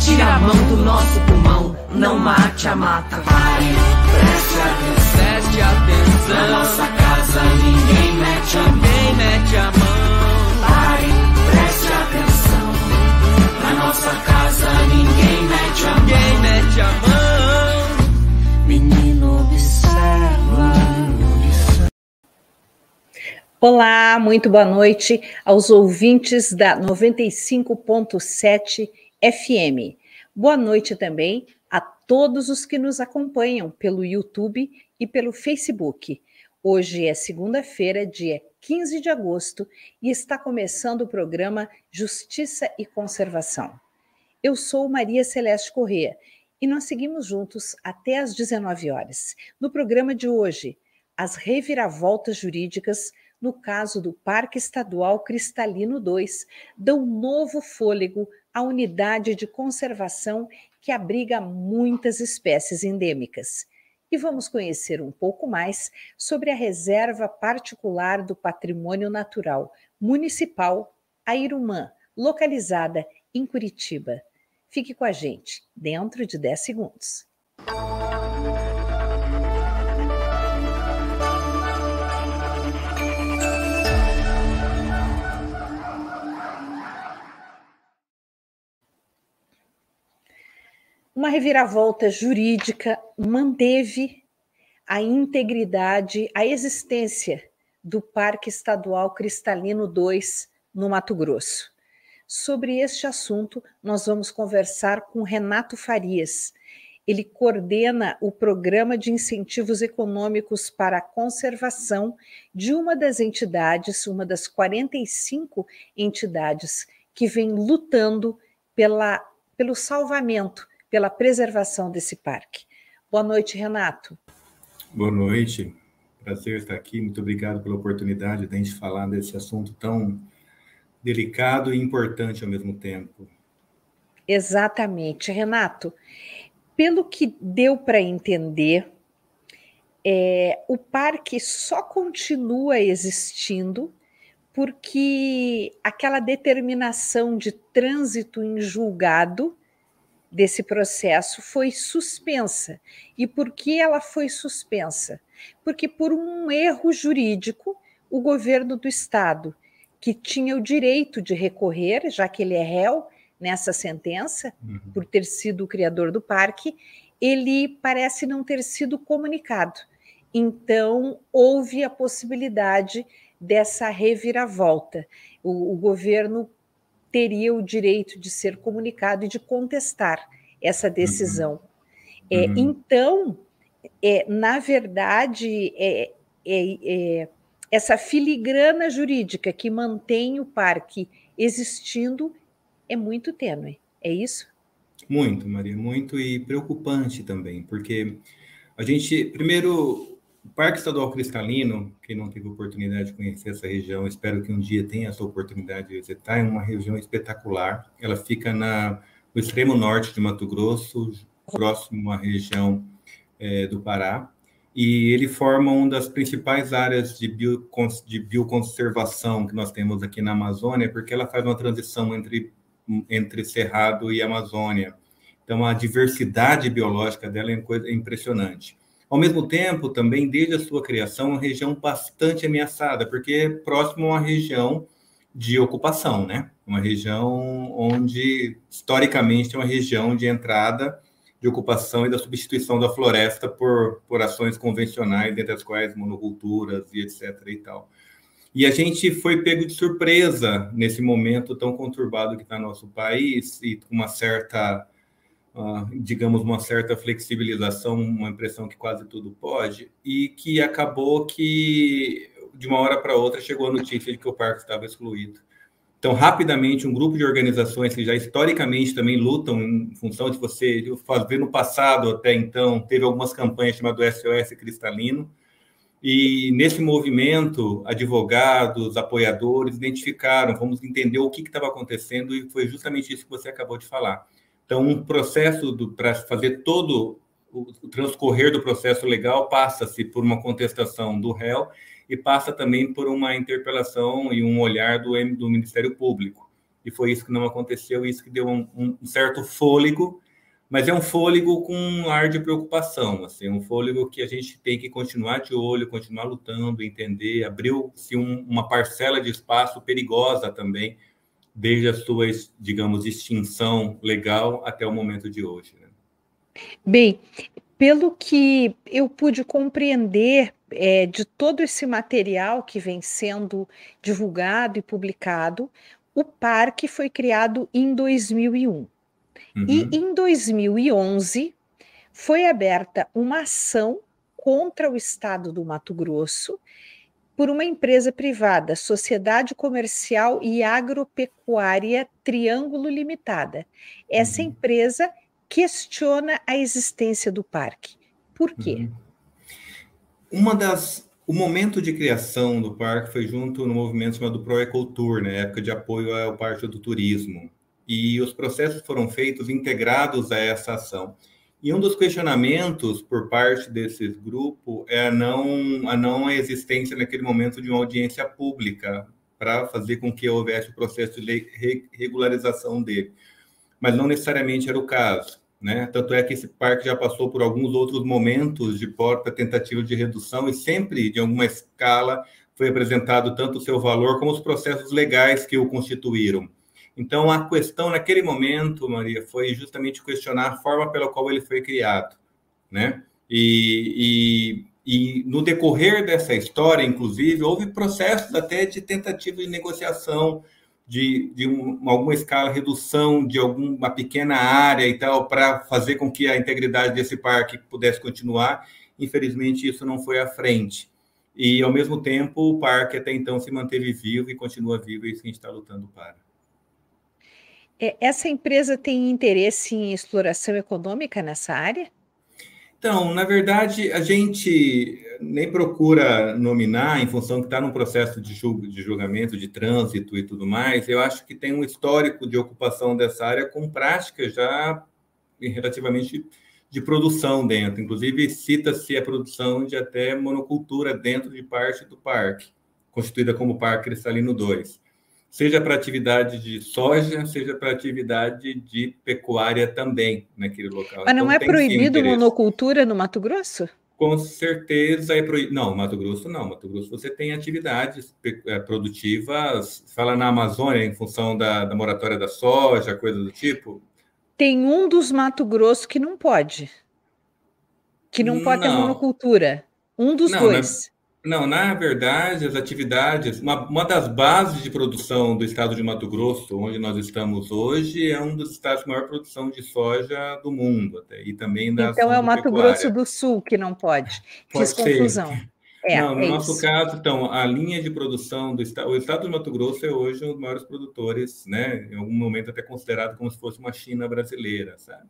Tira a mão do nosso pulmão, não mate a mata. Pare, preste atenção. Preste atenção. Na nossa casa ninguém mete a mão. Ninguém mete a mão. Pare, preste atenção. Na nossa casa ninguém mete a mão. Ninguém mete a mão. Menino observa. Olá, muito boa noite aos ouvintes da 95.7 FM. Boa noite também a todos os que nos acompanham pelo YouTube e pelo Facebook. Hoje é segunda-feira, dia 15 de agosto, e está começando o programa Justiça e Conservação. Eu sou Maria Celeste Corrêa e nós seguimos juntos até às 19 horas. No programa de hoje, as reviravoltas jurídicas no caso do Parque Estadual Cristalino 2 dão novo fôlego à unidade de conservação que abriga muitas espécies endêmicas. E vamos conhecer um pouco mais sobre a reserva particular do patrimônio natural municipal Airumã, localizada em Curitiba. Fique com a gente, dentro de 10 segundos. Uma reviravolta jurídica manteve a integridade, a existência do Parque Estadual Cristalino 2 no Mato Grosso. Sobre este assunto, nós vamos conversar com Renato Farias. Ele coordena o Programa de Incentivos Econômicos para a Conservação de uma das entidades, uma das 45 entidades que vem lutando pela, pelo salvamento pela preservação desse parque. Boa noite, Renato. Boa noite. Prazer estar aqui. Muito obrigado pela oportunidade de a gente falar desse assunto tão delicado e importante ao mesmo tempo. Exatamente, Renato. Pelo que deu para entender, é, o parque só continua existindo porque aquela determinação de trânsito em julgado desse processo foi suspensa. E por que ela foi suspensa? Porque, por um erro jurídico, o governo do Estado, que tinha o direito de recorrer, já que ele é réu nessa sentença, uhum. por ter sido o criador do parque, ele parece não ter sido comunicado. Então, houve a possibilidade dessa reviravolta. O, o governo teria o direito de ser comunicado e de contestar essa decisão. Uhum. É, uhum. Então, é, na verdade, é, é, é, essa filigrana jurídica que mantém o parque existindo é muito tênue, é isso? Muito, Maria, muito e preocupante também, porque a gente, primeiro, o Parque Estadual Cristalino, quem não teve oportunidade de conhecer essa região, espero que um dia tenha essa oportunidade de visitar, é uma região espetacular. Ela fica na, no extremo norte de Mato Grosso, próximo à região é, do Pará. e ele forma uma das principais áreas de, de bioconservação que nós temos aqui na Amazônia, porque ela faz uma transição entre, entre Cerrado e Amazônia. Então, a diversidade biológica dela é coisa impressionante. Ao mesmo tempo, também, desde a sua criação, uma região bastante ameaçada, porque é próximo a uma região de ocupação, né? Uma região onde, historicamente, é uma região de entrada de ocupação e da substituição da floresta por, por ações convencionais, dentre as quais monoculturas e etc. e tal. E a gente foi pego de surpresa nesse momento tão conturbado que está nosso país e com uma certa, digamos, uma certa flexibilização, uma impressão que quase tudo pode, e que acabou que de uma hora para outra chegou a notícia de que o parque estava excluído. Então, rapidamente, um grupo de organizações que já historicamente também lutam em função de você fazer no passado até então, teve algumas campanhas chamadas SOS Cristalino, e nesse movimento, advogados, apoiadores identificaram, vamos entender o que estava acontecendo, e foi justamente isso que você acabou de falar. Então, um processo para fazer todo o transcorrer do processo legal passa-se por uma contestação do réu e passa também por uma interpelação e um olhar do, do Ministério Público. E foi isso que não aconteceu, isso que deu um, um certo fôlego, mas é um fôlego com um ar de preocupação, assim, um fôlego que a gente tem que continuar de olho, continuar lutando, entender. Abriu-se um, uma parcela de espaço perigosa também, desde a sua, digamos, extinção legal até o momento de hoje. Né? Bem, pelo que eu pude compreender é, de todo esse material que vem sendo divulgado e publicado, o parque foi criado em 2001. Uhum. E em 2011 foi aberta uma ação contra o estado do Mato Grosso por uma empresa privada, Sociedade Comercial e Agropecuária Triângulo Limitada. Essa uhum. empresa questiona a existência do parque. Por quê? Uhum. Uma das o momento de criação do parque foi junto no movimento chamado Proecultur, na né, época de apoio ao parte do turismo. E os processos foram feitos integrados a essa ação. E um dos questionamentos por parte desses grupos é a não, a não existência naquele momento de uma audiência pública para fazer com que houvesse o processo de regularização dele. Mas não necessariamente era o caso. Né? Tanto é que esse parque já passou por alguns outros momentos de porta tentativa de redução e sempre, de alguma escala, foi apresentado tanto o seu valor como os processos legais que o constituíram. Então, a questão naquele momento, Maria, foi justamente questionar a forma pela qual ele foi criado, né? E, e, e no decorrer dessa história, inclusive, houve processos até de tentativa de negociação de, de um, alguma escala, redução de alguma pequena área e tal, para fazer com que a integridade desse parque pudesse continuar. Infelizmente, isso não foi à frente. E, ao mesmo tempo, o parque até então se manteve vivo e continua vivo, e isso que a gente está lutando para. É, essa empresa tem interesse em exploração econômica nessa área? Então, na verdade, a gente nem procura nominar em função que está num processo de, de julgamento, de trânsito e tudo mais. Eu acho que tem um histórico de ocupação dessa área com práticas já relativamente de produção dentro. Inclusive, cita-se a produção de até monocultura dentro de parte do parque, constituída como Parque Cristalino 2 seja para atividade de soja, seja para atividade de pecuária também naquele local. Mas não então, é proibido monocultura no Mato Grosso? Com certeza é proibido. Não, Mato Grosso não. Mato Grosso você tem atividades é, produtivas, fala na Amazônia, em função da, da moratória da soja, coisa do tipo. Tem um dos Mato Grosso que não pode. Que não pode não. ter monocultura. Um dos não, dois. Não, na verdade, as atividades, uma, uma das bases de produção do estado de Mato Grosso, onde nós estamos hoje, é um dos estados com maior produção de soja do mundo, até, e também da Então é o Mato. Grosso do Sul que não pode. pode Fiz ser. confusão. É, não, no é nosso isso. caso, então, a linha de produção do estado, o estado do Mato Grosso é hoje um dos maiores produtores, né? Em algum momento até considerado como se fosse uma China brasileira, sabe?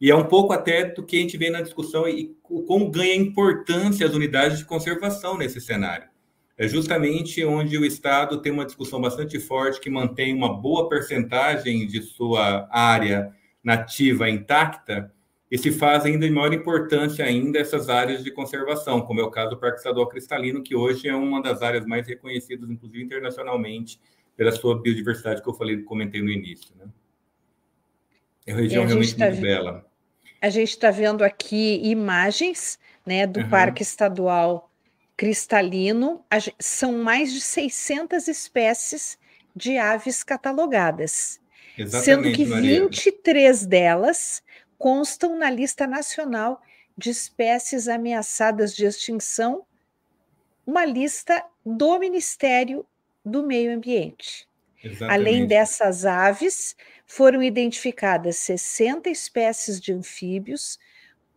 E é um pouco até do que a gente vê na discussão e como ganha importância as unidades de conservação nesse cenário. É justamente onde o Estado tem uma discussão bastante forte que mantém uma boa percentagem de sua área nativa intacta, e se faz ainda de maior importância ainda essas áreas de conservação, como é o caso do Parque Estadual Cristalino, que hoje é uma das áreas mais reconhecidas, inclusive internacionalmente, pela sua biodiversidade que eu falei, comentei no início. Né? É uma região realmente tá muito bela. A gente está vendo aqui imagens né, do uhum. Parque Estadual Cristalino. São mais de 600 espécies de aves catalogadas. Exatamente, sendo que Maria. 23 delas constam na lista nacional de espécies ameaçadas de extinção, uma lista do Ministério do Meio Ambiente. Exatamente. Além dessas aves, foram identificadas 60 espécies de anfíbios,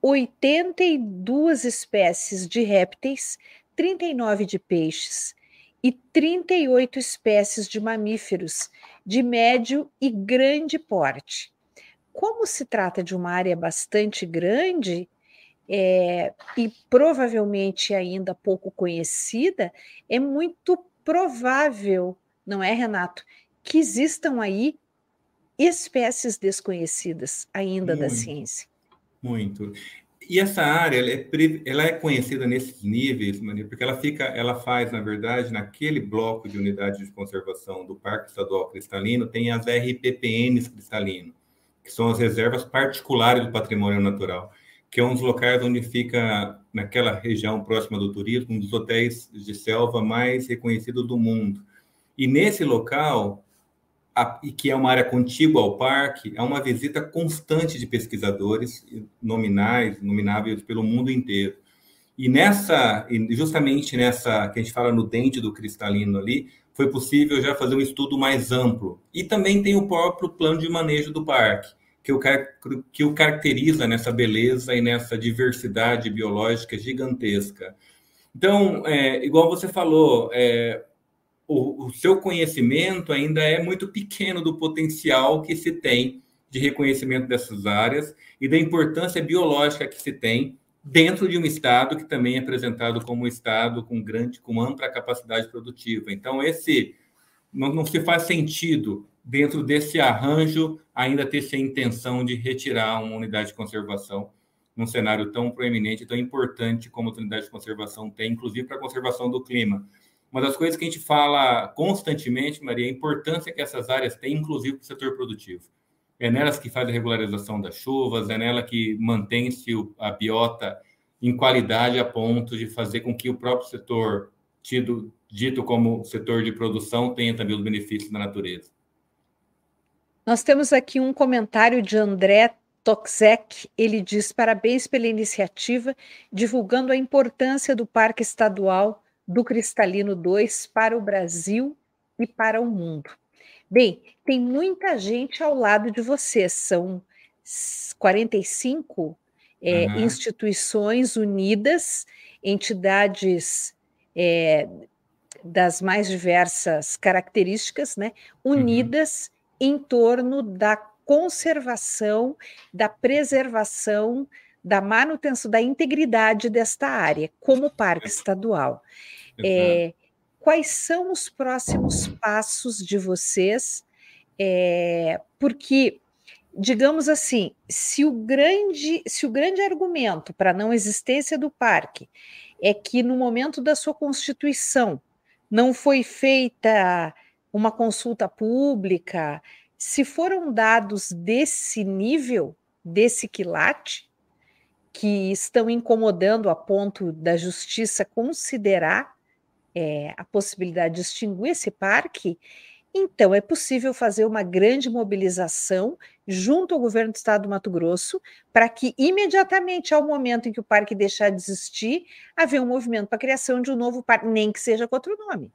82 espécies de répteis, 39 de peixes e 38 espécies de mamíferos de médio e grande porte como se trata de uma área bastante grande é, e provavelmente ainda pouco conhecida, é muito provável, não é, Renato, que existam aí espécies desconhecidas ainda muito, da ciência. Muito. E essa área ela é, ela é conhecida nesses níveis, Maria, porque ela fica, ela faz, na verdade, naquele bloco de unidade de conservação do Parque Estadual Cristalino, tem as RPPNs Cristalino que são as reservas particulares do patrimônio natural, que é um dos locais onde fica, naquela região próxima do turismo, um dos hotéis de selva mais reconhecidos do mundo. E nesse local, a, e que é uma área contígua ao parque, é uma visita constante de pesquisadores nominais, nomináveis pelo mundo inteiro. E nessa, justamente nessa, que a gente fala no dente do cristalino ali, foi possível já fazer um estudo mais amplo. E também tem o próprio plano de manejo do parque, que o, que o caracteriza nessa beleza e nessa diversidade biológica gigantesca. Então, é, igual você falou, é, o, o, seu conhecimento ainda é muito pequeno do potencial que se tem de reconhecimento dessas áreas e da importância biológica que se tem dentro de um estado que também é apresentado como um estado com grande, com ampla capacidade produtiva. Então, esse não, não se faz sentido dentro desse arranjo, ainda ter essa intenção de retirar uma unidade de conservação num cenário tão proeminente, tão importante como a unidade de conservação tem, inclusive para a conservação do clima. Uma das coisas que a gente fala constantemente, Maria, é a importância que essas áreas têm, inclusive para o setor produtivo. É nelas que faz a regularização das chuvas, é nela que mantém-se a biota em qualidade a ponto de fazer com que o próprio setor, tido, dito como setor de produção, tenha também os benefícios da natureza. Nós temos aqui um comentário de André Toxek. Ele diz: parabéns pela iniciativa, divulgando a importância do Parque Estadual do Cristalino 2 para o Brasil e para o mundo. Bem, tem muita gente ao lado de vocês, são 45 é, uhum. instituições unidas, entidades é, das mais diversas características, né, unidas. Uhum em torno da conservação, da preservação, da manutenção, da integridade desta área, como parque estadual. É, quais são os próximos passos de vocês? É, porque, digamos assim, se o grande, se o grande argumento para a não existência do parque é que no momento da sua constituição não foi feita uma consulta pública, se foram dados desse nível, desse quilate, que estão incomodando a ponto da justiça considerar é, a possibilidade de extinguir esse parque, então é possível fazer uma grande mobilização junto ao governo do estado do Mato Grosso para que imediatamente ao momento em que o parque deixar de existir, haver um movimento para a criação de um novo parque, nem que seja com outro nome.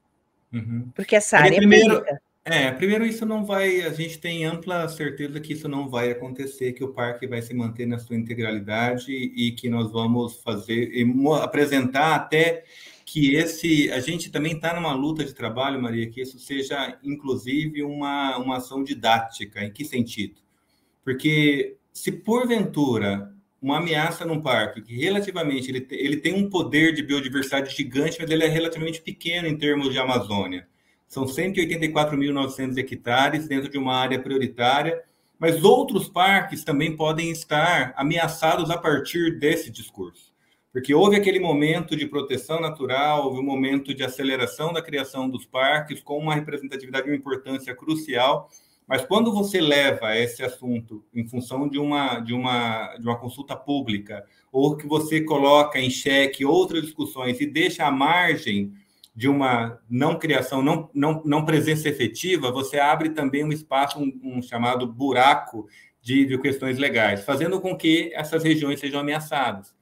Uhum. Porque essa área primeiro, é pública. É, primeiro isso não vai, a gente tem ampla certeza que isso não vai acontecer, que o parque vai se manter na sua integralidade e que nós vamos fazer e apresentar até que esse, a gente também está numa luta de trabalho, Maria, que isso seja inclusive uma, uma ação didática. Em que sentido? Porque se porventura uma ameaça num parque que relativamente ele, ele tem um poder de biodiversidade gigante, mas ele é relativamente pequeno em termos de Amazônia. São 184.900 hectares dentro de uma área prioritária, Mas outros parques também podem estar ameaçados a partir desse discurso. Porque houve aquele momento de proteção natural, houve um momento de aceleração da criação dos parques, com uma representatividade e uma importância crucial. Mas quando você leva esse assunto em função de uma, de uma, de uma consulta pública, ou que você coloca em xeque outras discussões e deixa à margem de uma não criação, não, não, não presença efetiva, você abre também um espaço, um, um chamado buraco de, de, questões legais, fazendo com que essas regiões sejam ameaçadas.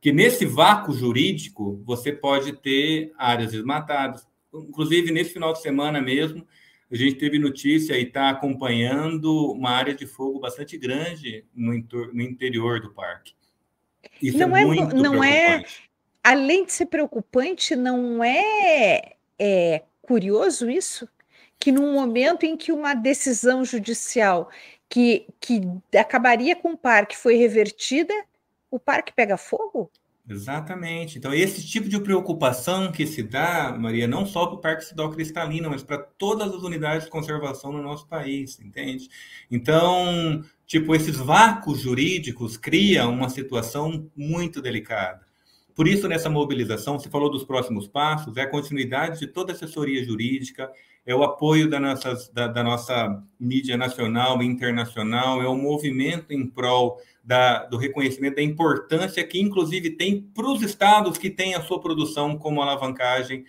Que nesse vácuo jurídico você pode ter áreas desmatadas. Inclusive, nesse final de semana mesmo, a gente teve notícia e está acompanhando uma área de fogo bastante grande no, no interior do parque. Isso não é, é não é além de ser preocupante, não é, é curioso isso? Que num momento em que uma decisão judicial que, que acabaria com o parque foi revertida, o parque pega fogo? Exatamente. Então, esse tipo de preocupação que se dá, Maria, não só para o Parque Cidadão Cristalino, mas para todas as unidades de conservação no nosso país, entende? Então, tipo, esses vácuos jurídicos criam uma situação muito delicada. Por isso, nessa mobilização, você falou dos próximos passos, é a continuidade de toda a assessoria jurídica, é o apoio da nossa, da, da nossa mídia nacional e internacional, é o movimento em prol da, do reconhecimento da importância que, inclusive, tem para os estados que têm a sua produção como alavancagem,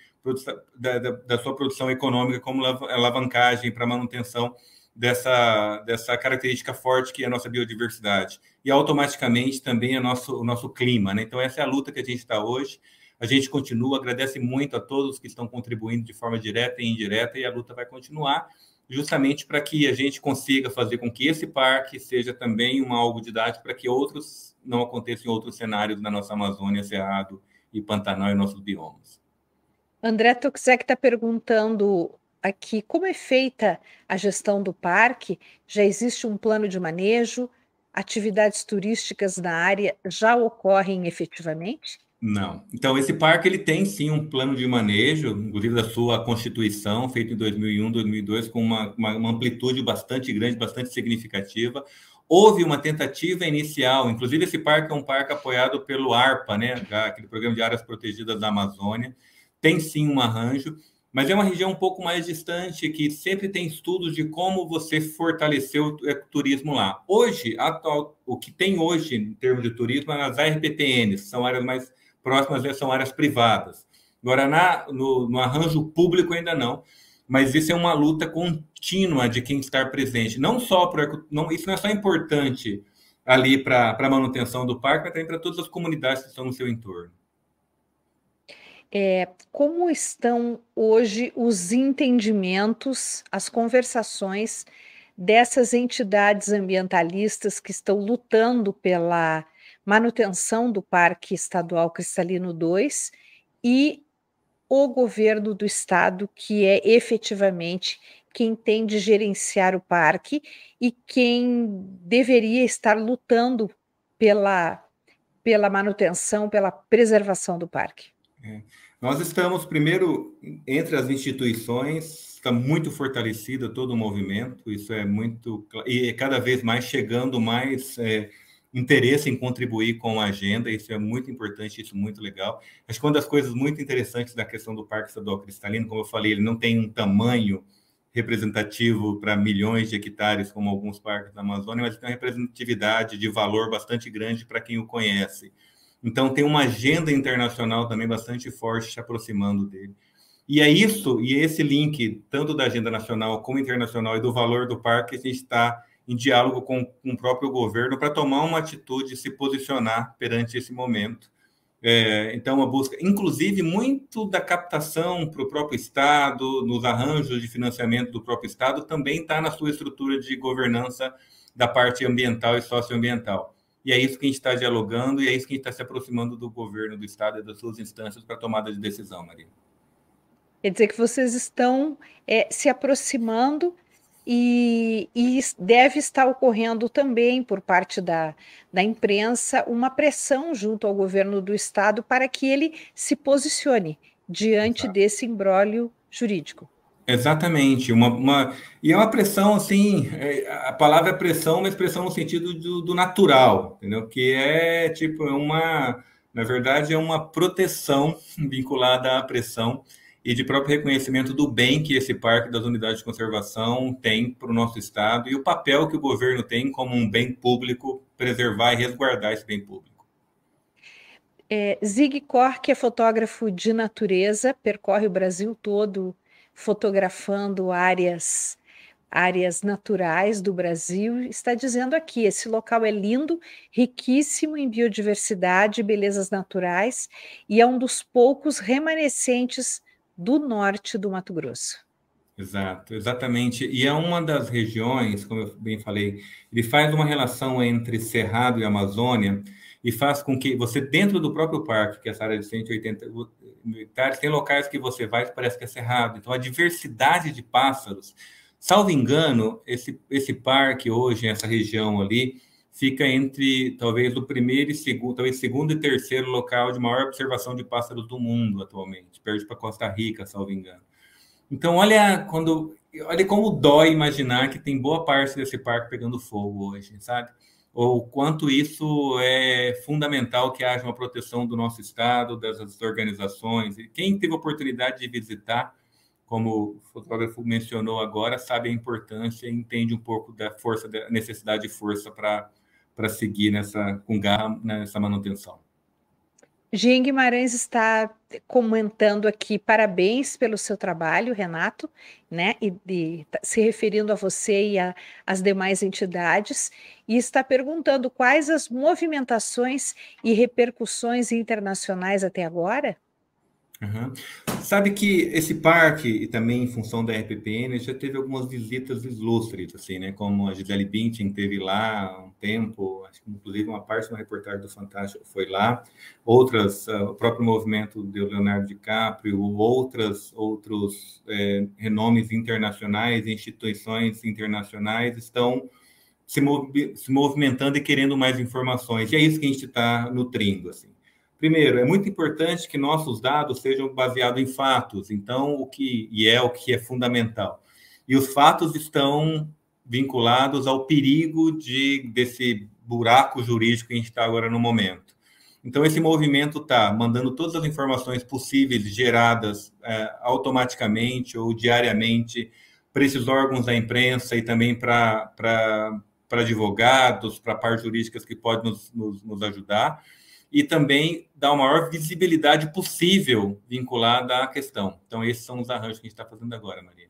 da, da, da sua produção econômica como alavancagem para manutenção dessa, dessa característica forte que é a nossa biodiversidade. E automaticamente também é nosso, o nosso clima. Né? Então, essa é a luta que a gente está hoje. A gente continua, agradece muito a todos que estão contribuindo de forma direta e indireta, e a luta vai continuar, justamente para que a gente consiga fazer com que esse parque seja também uma algo didático para que outros não aconteçam em outros cenários na nossa Amazônia, Cerrado e Pantanal e nossos biomas. André Toxek está perguntando aqui como é feita a gestão do parque? Já existe um plano de manejo? Atividades turísticas na área já ocorrem efetivamente? Não. Então, esse parque ele tem sim um plano de manejo, inclusive da sua constituição, feito em 2001, 2002, com uma, uma, uma amplitude bastante grande, bastante significativa. Houve uma tentativa inicial, inclusive esse parque é um parque apoiado pelo ARPA, né, aquele programa de áreas protegidas da Amazônia. Tem sim um arranjo, mas é uma região um pouco mais distante, que sempre tem estudos de como você fortaleceu o turismo lá. Hoje, atual, o que tem hoje em termos de turismo é as RPTNs, são áreas mais próximas, né, são áreas privadas. Agora, na, no, no arranjo público ainda não, mas isso é uma luta contínua de quem está presente. Não só para. Isso não é só importante ali para a manutenção do parque, mas também para todas as comunidades que estão no seu entorno. É, como estão hoje os entendimentos, as conversações dessas entidades ambientalistas que estão lutando pela manutenção do Parque Estadual Cristalino 2 e o governo do estado, que é efetivamente quem tem de gerenciar o parque e quem deveria estar lutando pela, pela manutenção, pela preservação do parque. É. Nós estamos, primeiro, entre as instituições, está muito fortalecida todo o movimento, isso é muito. E cada vez mais chegando mais é, interesse em contribuir com a agenda, isso é muito importante, isso é muito legal. Acho que uma das coisas muito interessantes da questão do Parque Estadual Cristalino, como eu falei, ele não tem um tamanho representativo para milhões de hectares, como alguns parques da Amazônia, mas tem uma representatividade de valor bastante grande para quem o conhece. Então, tem uma agenda internacional também bastante forte se aproximando dele. E é isso, e é esse link, tanto da agenda nacional como internacional e do valor do parque, a gente está em diálogo com, com, o próprio governo para tomar uma atitude e se posicionar perante esse momento. É, então, uma busca, inclusive, muito da captação para o próprio Estado, nos arranjos de financiamento do próprio Estado, também está na sua estrutura de governança da parte ambiental e socioambiental. E é isso que a gente está dialogando e é isso que a gente está se aproximando do governo do Estado e das suas instâncias para tomada de decisão, Maria. Quer dizer que vocês estão é, se aproximando e, e, deve estar ocorrendo também por parte da, da imprensa uma pressão junto ao governo do Estado para que ele se posicione diante Exato. desse imbróglio jurídico. Exatamente, uma, uma, e é uma pressão assim, é, a palavra é pressão, uma expressão no sentido do, do, natural, entendeu? Que é tipo é uma, na verdade, é uma proteção vinculada à pressão e de próprio reconhecimento do bem que esse parque das unidades de conservação tem para o nosso estado e o papel que o governo tem como um bem público preservar e resguardar esse bem público. É, Zig Kork é fotógrafo de natureza, percorre o Brasil todo fotografando áreas áreas naturais do Brasil, está dizendo aqui: esse local é lindo, riquíssimo em biodiversidade e belezas naturais, e é um dos poucos remanescentes do norte do Mato Grosso. Exato, exatamente. E é uma das regiões, como eu bem falei, ele faz uma relação entre Cerrado e Amazônia e faz com que você, dentro do próprio parque, que é essa área de 180 hectares, tem locais que você vai e parece que é cerrado. Então, a diversidade de pássaros, salvo engano, esse, esse parque hoje, essa região ali, fica entre talvez o primeiro e segundo, talvez segundo e terceiro local de maior observação de pássaros do mundo atualmente, perto para Costa Rica, salvo engano. Então, olha quando olha como dói imaginar que tem boa parte desse parque pegando fogo hoje, sabe? Ou quanto isso é fundamental que haja uma proteção do nosso Estado, das organizações. E quem teve a oportunidade de visitar, como o fotógrafo mencionou agora, sabe a importância e entende um pouco da força, da necessidade de força para seguir nessa, com garra nessa manutenção. Jean Guimarães está comentando aqui parabéns pelo seu trabalho, Renato, né? E, tá se referindo a você e às demais entidades, e está perguntando quais as movimentações e repercussões internacionais até agora. Uhum. Sabe que esse parque, e também em função da RPPN, já teve algumas visitas ilustres, assim, né? Como a Gisele Bündchen teve lá um tempo, acho que inclusive uma parte de uma reportagem do Fantástico foi lá. Outras, uh, o próprio movimento do Leonardo DiCaprio, outras, outros é, renomes internacionais, instituições internacionais estão se, mov se movimentando e querendo mais informações. E é isso que a gente está nutrindo, assim. Primeiro, é muito importante que nossos dados sejam baseados em fatos, então, o que e é o que é fundamental. E os fatos estão vinculados ao perigo de desse buraco jurídico que a gente está agora no momento. Então, esse movimento está mandando todas as informações possíveis geradas é, automaticamente ou diariamente para esses órgãos da imprensa e também para advogados, para partes jurídicas que podem nos, nos, nos ajudar e também dar a maior visibilidade possível vinculada à questão. Então, esses são os arranjos que a gente está fazendo agora, Maria.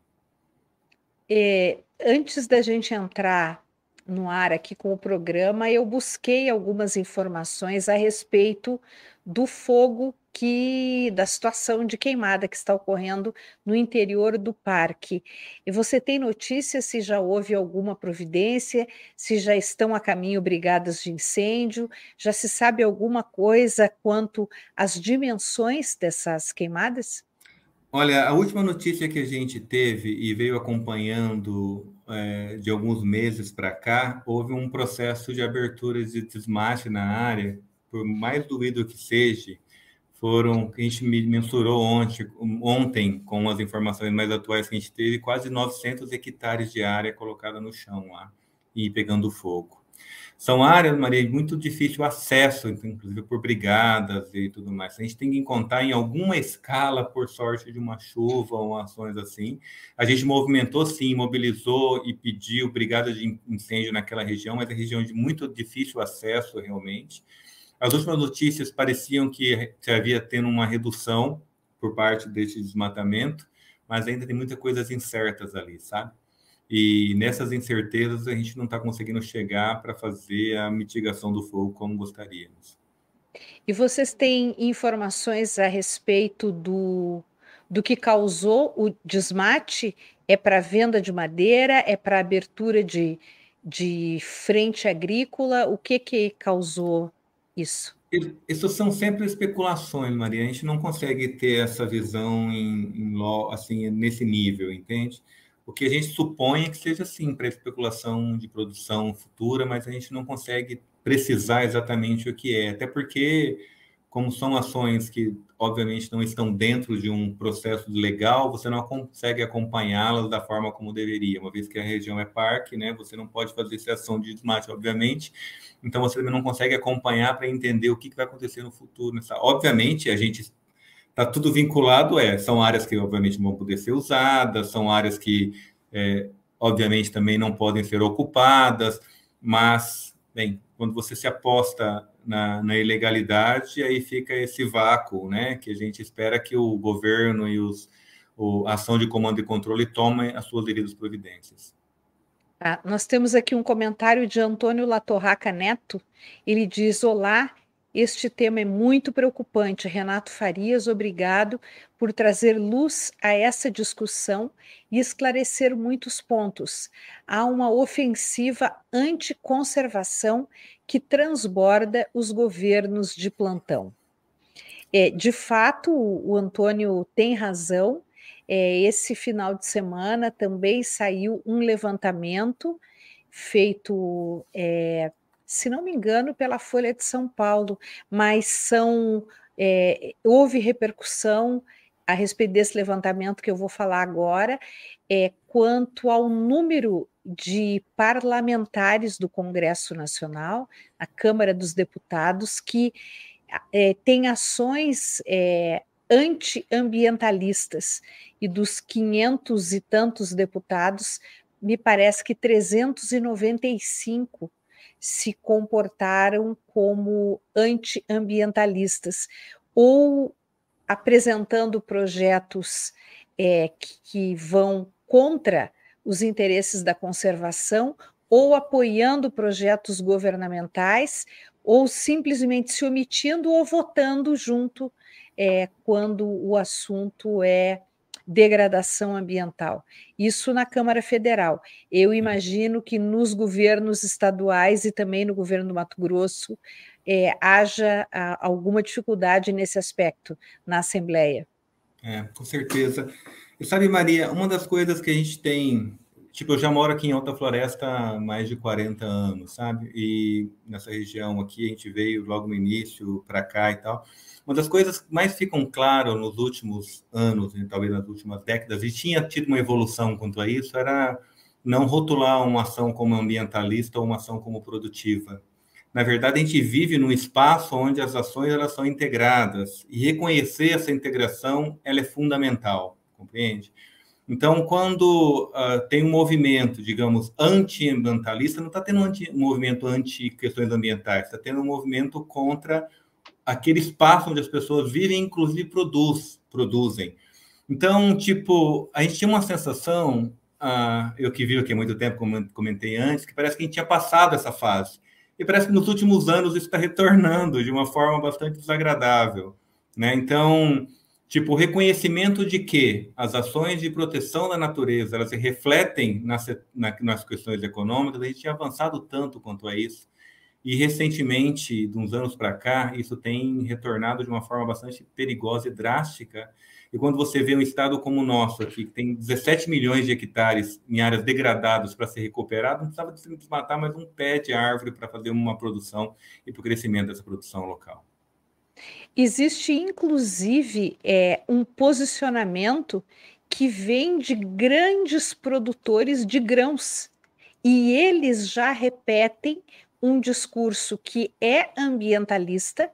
É, antes da gente entrar no ar aqui com o programa, eu busquei algumas informações a respeito do fogo que da situação de queimada que está ocorrendo no interior do parque. E você tem notícia se já houve alguma providência, se já estão a caminho brigadas de incêndio, já se sabe alguma coisa quanto às dimensões dessas queimadas? Olha, a última notícia que a gente teve e veio acompanhando é, de alguns meses para cá, houve um processo de abertura de desmate na área, por mais doído que seja, foram, que a gente mensurou ontem, ontem, com as informações mais atuais que a gente teve, quase 900 hectares de área colocada no chão lá e pegando fogo. São áreas, Maria, muito difícil acesso, inclusive por brigadas e tudo mais. A gente tem que contar em alguma escala, por sorte de uma chuva ou ações assim. A gente movimentou sim, mobilizou e pediu brigada de incêndio naquela região, mas é região de muito difícil acesso realmente. As últimas notícias pareciam que havia tendo uma redução por parte desse desmatamento, mas ainda tem muitas coisas incertas ali, sabe? E nessas incertezas a gente não está conseguindo chegar para fazer a mitigação do fogo como gostaríamos. E vocês têm informações a respeito do, do que causou o desmate? É para venda de madeira? É para abertura de, de frente agrícola? O que que causou isso. Isso são sempre especulações, Maria. A gente não consegue ter essa visão em, em assim nesse nível, entende? O que a gente supõe é que seja assim para especulação de produção futura, mas a gente não consegue precisar exatamente o que é, até porque como são ações que, obviamente, não estão dentro de um processo legal, você não consegue acompanhá-las da forma como deveria, uma vez que a região é parque, né? Você não pode fazer essa ação de desmate, obviamente, então você também não consegue acompanhar para entender o que, que vai acontecer no futuro. Nessa... Obviamente, a gente está tudo vinculado, é, são áreas que, obviamente, vão poder ser usadas, são áreas que, é, obviamente, também não podem ser ocupadas, mas, bem, quando você se aposta na, na, ilegalidade, aí fica esse vácuo, né? Que a gente espera que o governo e os, o, a ação de comando e controle tomem as suas devidas providências. Ah, nós temos aqui um comentário de Antônio Latorraca Neto. Ele diz: Olá, este tema é muito preocupante. Renato Farias, obrigado por trazer luz a essa discussão e esclarecer muitos pontos. Há uma ofensiva anticonservação que transborda os governos de plantão. É, de fato, o, Antônio tem razão. É, esse final de semana também saiu um levantamento feito é, se não me engano, pela Folha de São Paulo, mas são é, houve repercussão a respeito desse levantamento que eu vou falar agora, é, quanto ao número de parlamentares do Congresso Nacional, a Câmara dos Deputados, que é, tem ações é, antiambientalistas, e dos 500 e tantos deputados, me parece que 395 se comportaram como antiambientalistas ou apresentando projetos é, que, que vão contra os interesses da conservação ou apoiando projetos governamentais ou simplesmente se omitindo ou votando junto é, quando o assunto é degradação ambiental. Isso na Câmara Federal. Eu imagino que nos governos estaduais e também no governo do Mato Grosso é, haja a, alguma dificuldade nesse aspecto na Assembleia. É, com certeza. E sabe, Maria, uma das coisas que a gente tem. Tipo, eu já moro aqui em Alta Floresta há mais de 40 anos, sabe? E nessa região aqui, a gente veio logo no início para cá e tal. Uma das coisas que mais ficam claras nos últimos anos, talvez nas últimas décadas, e tinha tido uma evolução quanto a isso, era não rotular uma ação como ambientalista ou uma ação como produtiva. Na verdade, a gente vive num espaço onde as ações elas são integradas e reconhecer essa integração ela é fundamental, compreende? Então, quando uh, tem um movimento, digamos, anti-ambientalista, não está tendo um, anti, um movimento anti-questões ambientais, está tendo um movimento contra aquele espaço onde as pessoas vivem, inclusive produz, produzem. Então, tipo, a gente tinha uma sensação, ah, eu que vivo aqui há muito tempo, como comentei antes, que parece que a gente tinha passado essa fase. E parece que nos últimos anos isso está retornando de uma forma bastante desagradável. Né? Então, tipo, o reconhecimento de que as ações de proteção da natureza elas se refletem nas, nas questões econômicas, a gente tinha avançado tanto quanto a isso. E recentemente, de uns anos para cá, isso tem retornado de uma forma bastante perigosa e drástica. E quando você vê um estado como o nosso aqui, que tem 17 milhões de hectares em áreas degradadas para ser recuperado, não precisava desmatar mais um pé de árvore para fazer uma produção e para o crescimento dessa produção local. Existe, inclusive, é, um posicionamento que vem de grandes produtores de grãos. E eles já repetem um discurso que é ambientalista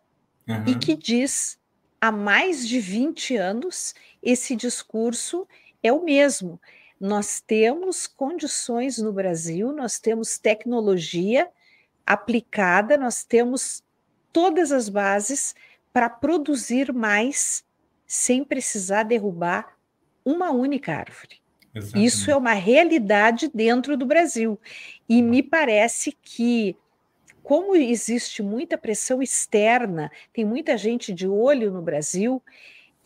uhum. e que diz há mais de 20 anos esse discurso é o mesmo. Nós temos condições no Brasil, nós temos tecnologia aplicada, nós temos todas as bases para produzir mais sem precisar derrubar uma única árvore. Exatamente. Isso é uma realidade dentro do Brasil. E me parece que como existe muita pressão externa, tem muita gente de olho no Brasil,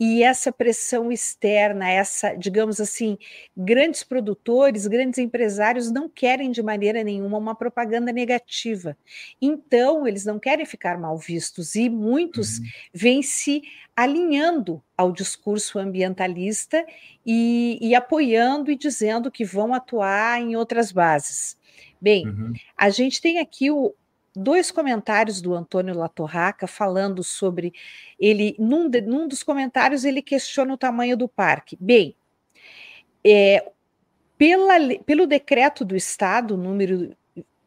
e essa pressão externa, essa, digamos assim, grandes produtores, grandes empresários não querem de maneira nenhuma uma propaganda negativa. Então, eles não querem ficar mal vistos e muitos uhum. vêm se alinhando ao discurso ambientalista e, e apoiando e dizendo que vão atuar em outras bases. Bem, uhum. a gente tem aqui o, dois comentários do Antônio Latorraca falando sobre ele. Num, de, num dos comentários, ele questiona o tamanho do parque. Bem, é, pela, pelo decreto do Estado, número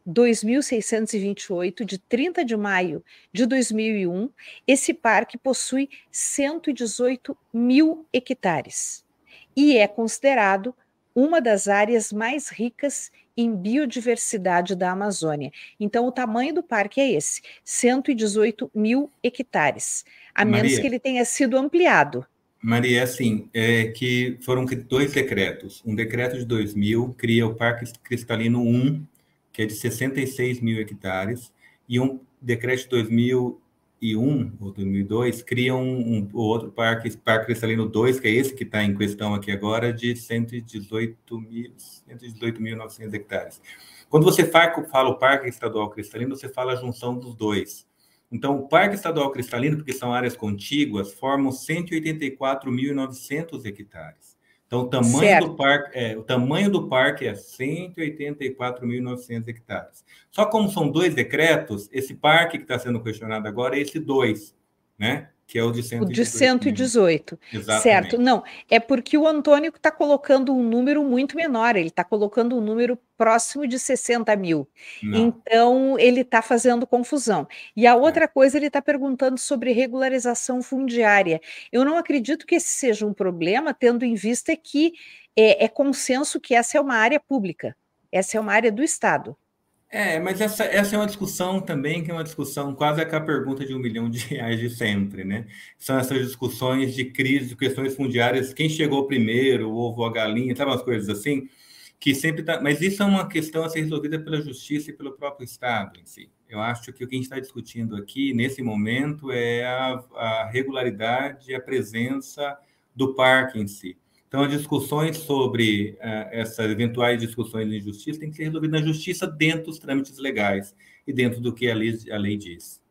2628, de 30 de maio de 2001, esse parque possui 118 mil hectares e é considerado uma das áreas mais ricas em biodiversidade da Amazônia. Então, o tamanho do parque é esse: 118 mil hectares, a Maria, menos que ele tenha sido ampliado. Maria, é assim, é que foram dois decretos. Um decreto de 2000 cria o Parque Cristalino 1, que é de 66 mil hectares, e um decreto de 2001 ou 2002 cria um, um outro parque, Parque Cristalino 2, que é esse que está em questão aqui agora, de 118.900 hectares. Quando você fala o Parque Estadual Cristalino, você fala a junção dos dois. Então, o Parque Estadual Cristalino, porque são áreas contíguas, formam 184.900 hectares. Então, o tamanho, do parque, é, o tamanho do parque é 184.900 hectares. Só como são dois decretos, esse parque que está sendo questionado agora é esse dois, né? Que é o de 118. O de 118. Exatamente. Certo. Não, é porque o Antônio está colocando um número muito menor, ele está colocando um número próximo de 60 mil. Não. Então, ele está fazendo confusão. E a é. outra é. coisa, ele está perguntando sobre regularização fundiária. Eu não acredito que esse seja um problema, tendo em vista que é, é consenso que essa é uma área pública, essa é uma área do Estado. É, mas essa, essa é uma discussão também, que é uma discussão quase é a pergunta de um milhão de reais de sempre, né? São essas discussões de crise, de questões fundiárias, quem chegou primeiro, o ovo, a galinha, sabe umas coisas assim, que sempre tá. Mas isso é uma questão a ser resolvida pela justiça e pelo próprio Estado em si. Eu acho que o que a gente está discutindo aqui, nesse momento, é a, a regularidade, a presença do parque em si. Então, as discussões sobre uh, essas eventuais discussões de justiça têm que ser resolvidas na justiça dentro dos trâmites legais e dentro do que a lei, a lei diz.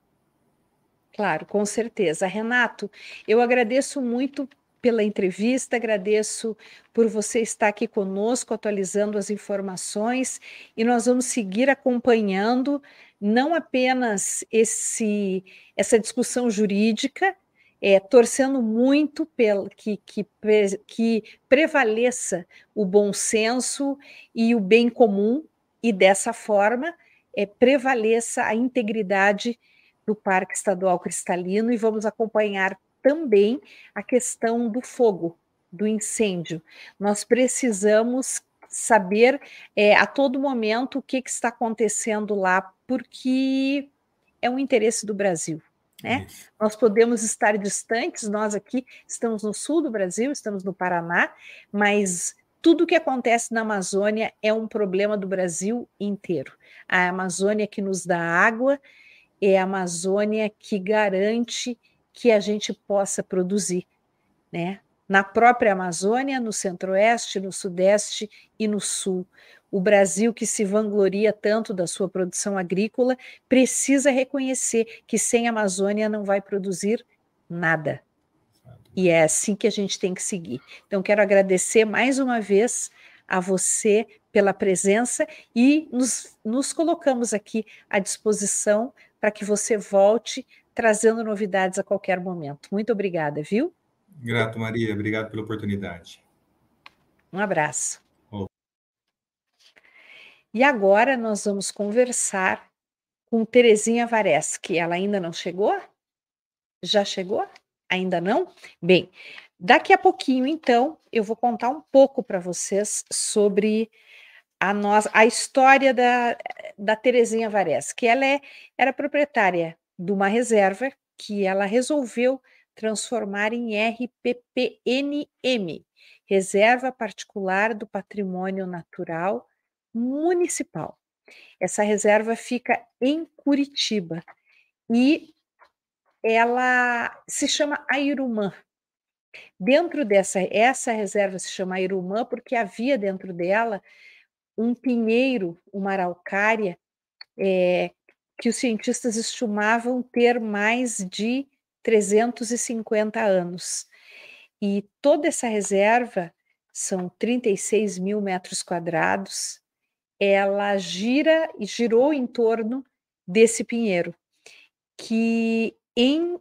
Claro, com certeza. Renato, eu agradeço muito pela entrevista, agradeço por você estar aqui conosco, atualizando as informações, e nós vamos seguir acompanhando não apenas esse, essa discussão jurídica, é, torcendo muito pelo, que, que, que prevaleça o bom senso e o bem comum, e dessa forma é, prevaleça a integridade do Parque Estadual Cristalino, e vamos acompanhar também a questão do fogo, do incêndio. Nós precisamos saber é, a todo momento o que, que está acontecendo lá, porque é um interesse do Brasil. Né? Nós podemos estar distantes, nós aqui estamos no sul do Brasil, estamos no Paraná, mas tudo o que acontece na Amazônia é um problema do Brasil inteiro. A Amazônia que nos dá água é a Amazônia que garante que a gente possa produzir, né? Na própria Amazônia, no Centro-Oeste, no Sudeste e no Sul. O Brasil, que se vangloria tanto da sua produção agrícola, precisa reconhecer que sem Amazônia não vai produzir nada. E é assim que a gente tem que seguir. Então, quero agradecer mais uma vez a você pela presença e nos, nos colocamos aqui à disposição para que você volte trazendo novidades a qualquer momento. Muito obrigada, viu? Grato, Maria. Obrigado pela oportunidade. Um abraço. E agora nós vamos conversar com Terezinha Vareschi. Ela ainda não chegou? Já chegou? Ainda não? Bem, daqui a pouquinho, então, eu vou contar um pouco para vocês sobre a, nossa, a história da, da Terezinha Vareschi. Ela é, era proprietária de uma reserva que ela resolveu transformar em RPPNM, Reserva Particular do Patrimônio Natural municipal. Essa reserva fica em Curitiba e ela se chama Airumã. Dentro dessa essa reserva se chama Airumã porque havia dentro dela um pinheiro, uma araucária, é, que os cientistas estimavam ter mais de 350 anos. E toda essa reserva são 36 mil metros quadrados, ela gira e girou em torno desse pinheiro, que em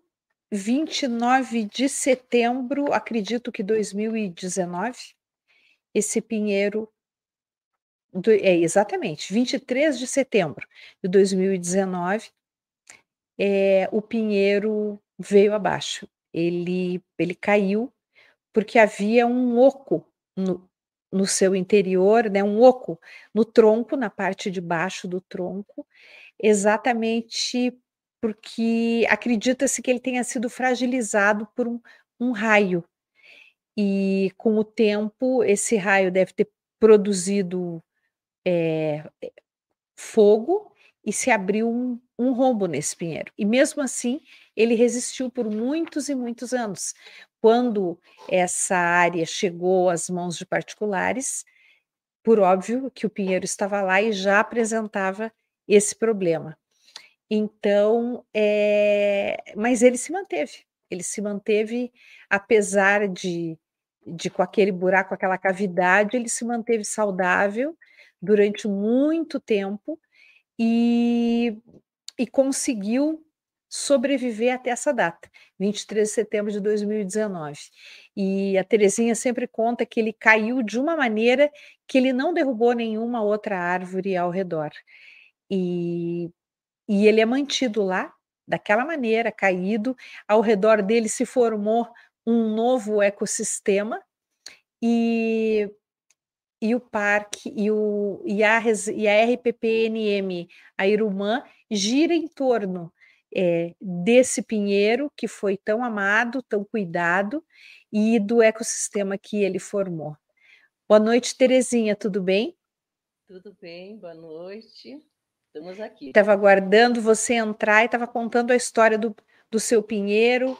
29 de setembro, acredito que 2019, esse pinheiro. Do, é, exatamente, 23 de setembro de 2019, é, o pinheiro veio abaixo. Ele, ele caiu porque havia um oco no, no seu interior, né, um oco no tronco, na parte de baixo do tronco, exatamente porque acredita-se que ele tenha sido fragilizado por um, um raio. E com o tempo, esse raio deve ter produzido é, fogo e se abriu um, um rombo nesse pinheiro. E mesmo assim, ele resistiu por muitos e muitos anos. Quando essa área chegou às mãos de particulares, por óbvio que o pinheiro estava lá e já apresentava esse problema. Então, é, mas ele se manteve, ele se manteve, apesar de, de com aquele buraco, aquela cavidade, ele se manteve saudável durante muito tempo e, e conseguiu sobreviver até essa data, 23 de setembro de 2019. E a Terezinha sempre conta que ele caiu de uma maneira que ele não derrubou nenhuma outra árvore ao redor. E e ele é mantido lá, daquela maneira, caído. Ao redor dele se formou um novo ecossistema e, e o parque e, o, e, a, e a RPPNM, a Irumã, gira em torno é, desse pinheiro que foi tão amado, tão cuidado e do ecossistema que ele formou. Boa noite, Terezinha, tudo bem? Tudo bem, boa noite. Estamos aqui. Estava aguardando você entrar e estava contando a história do, do seu pinheiro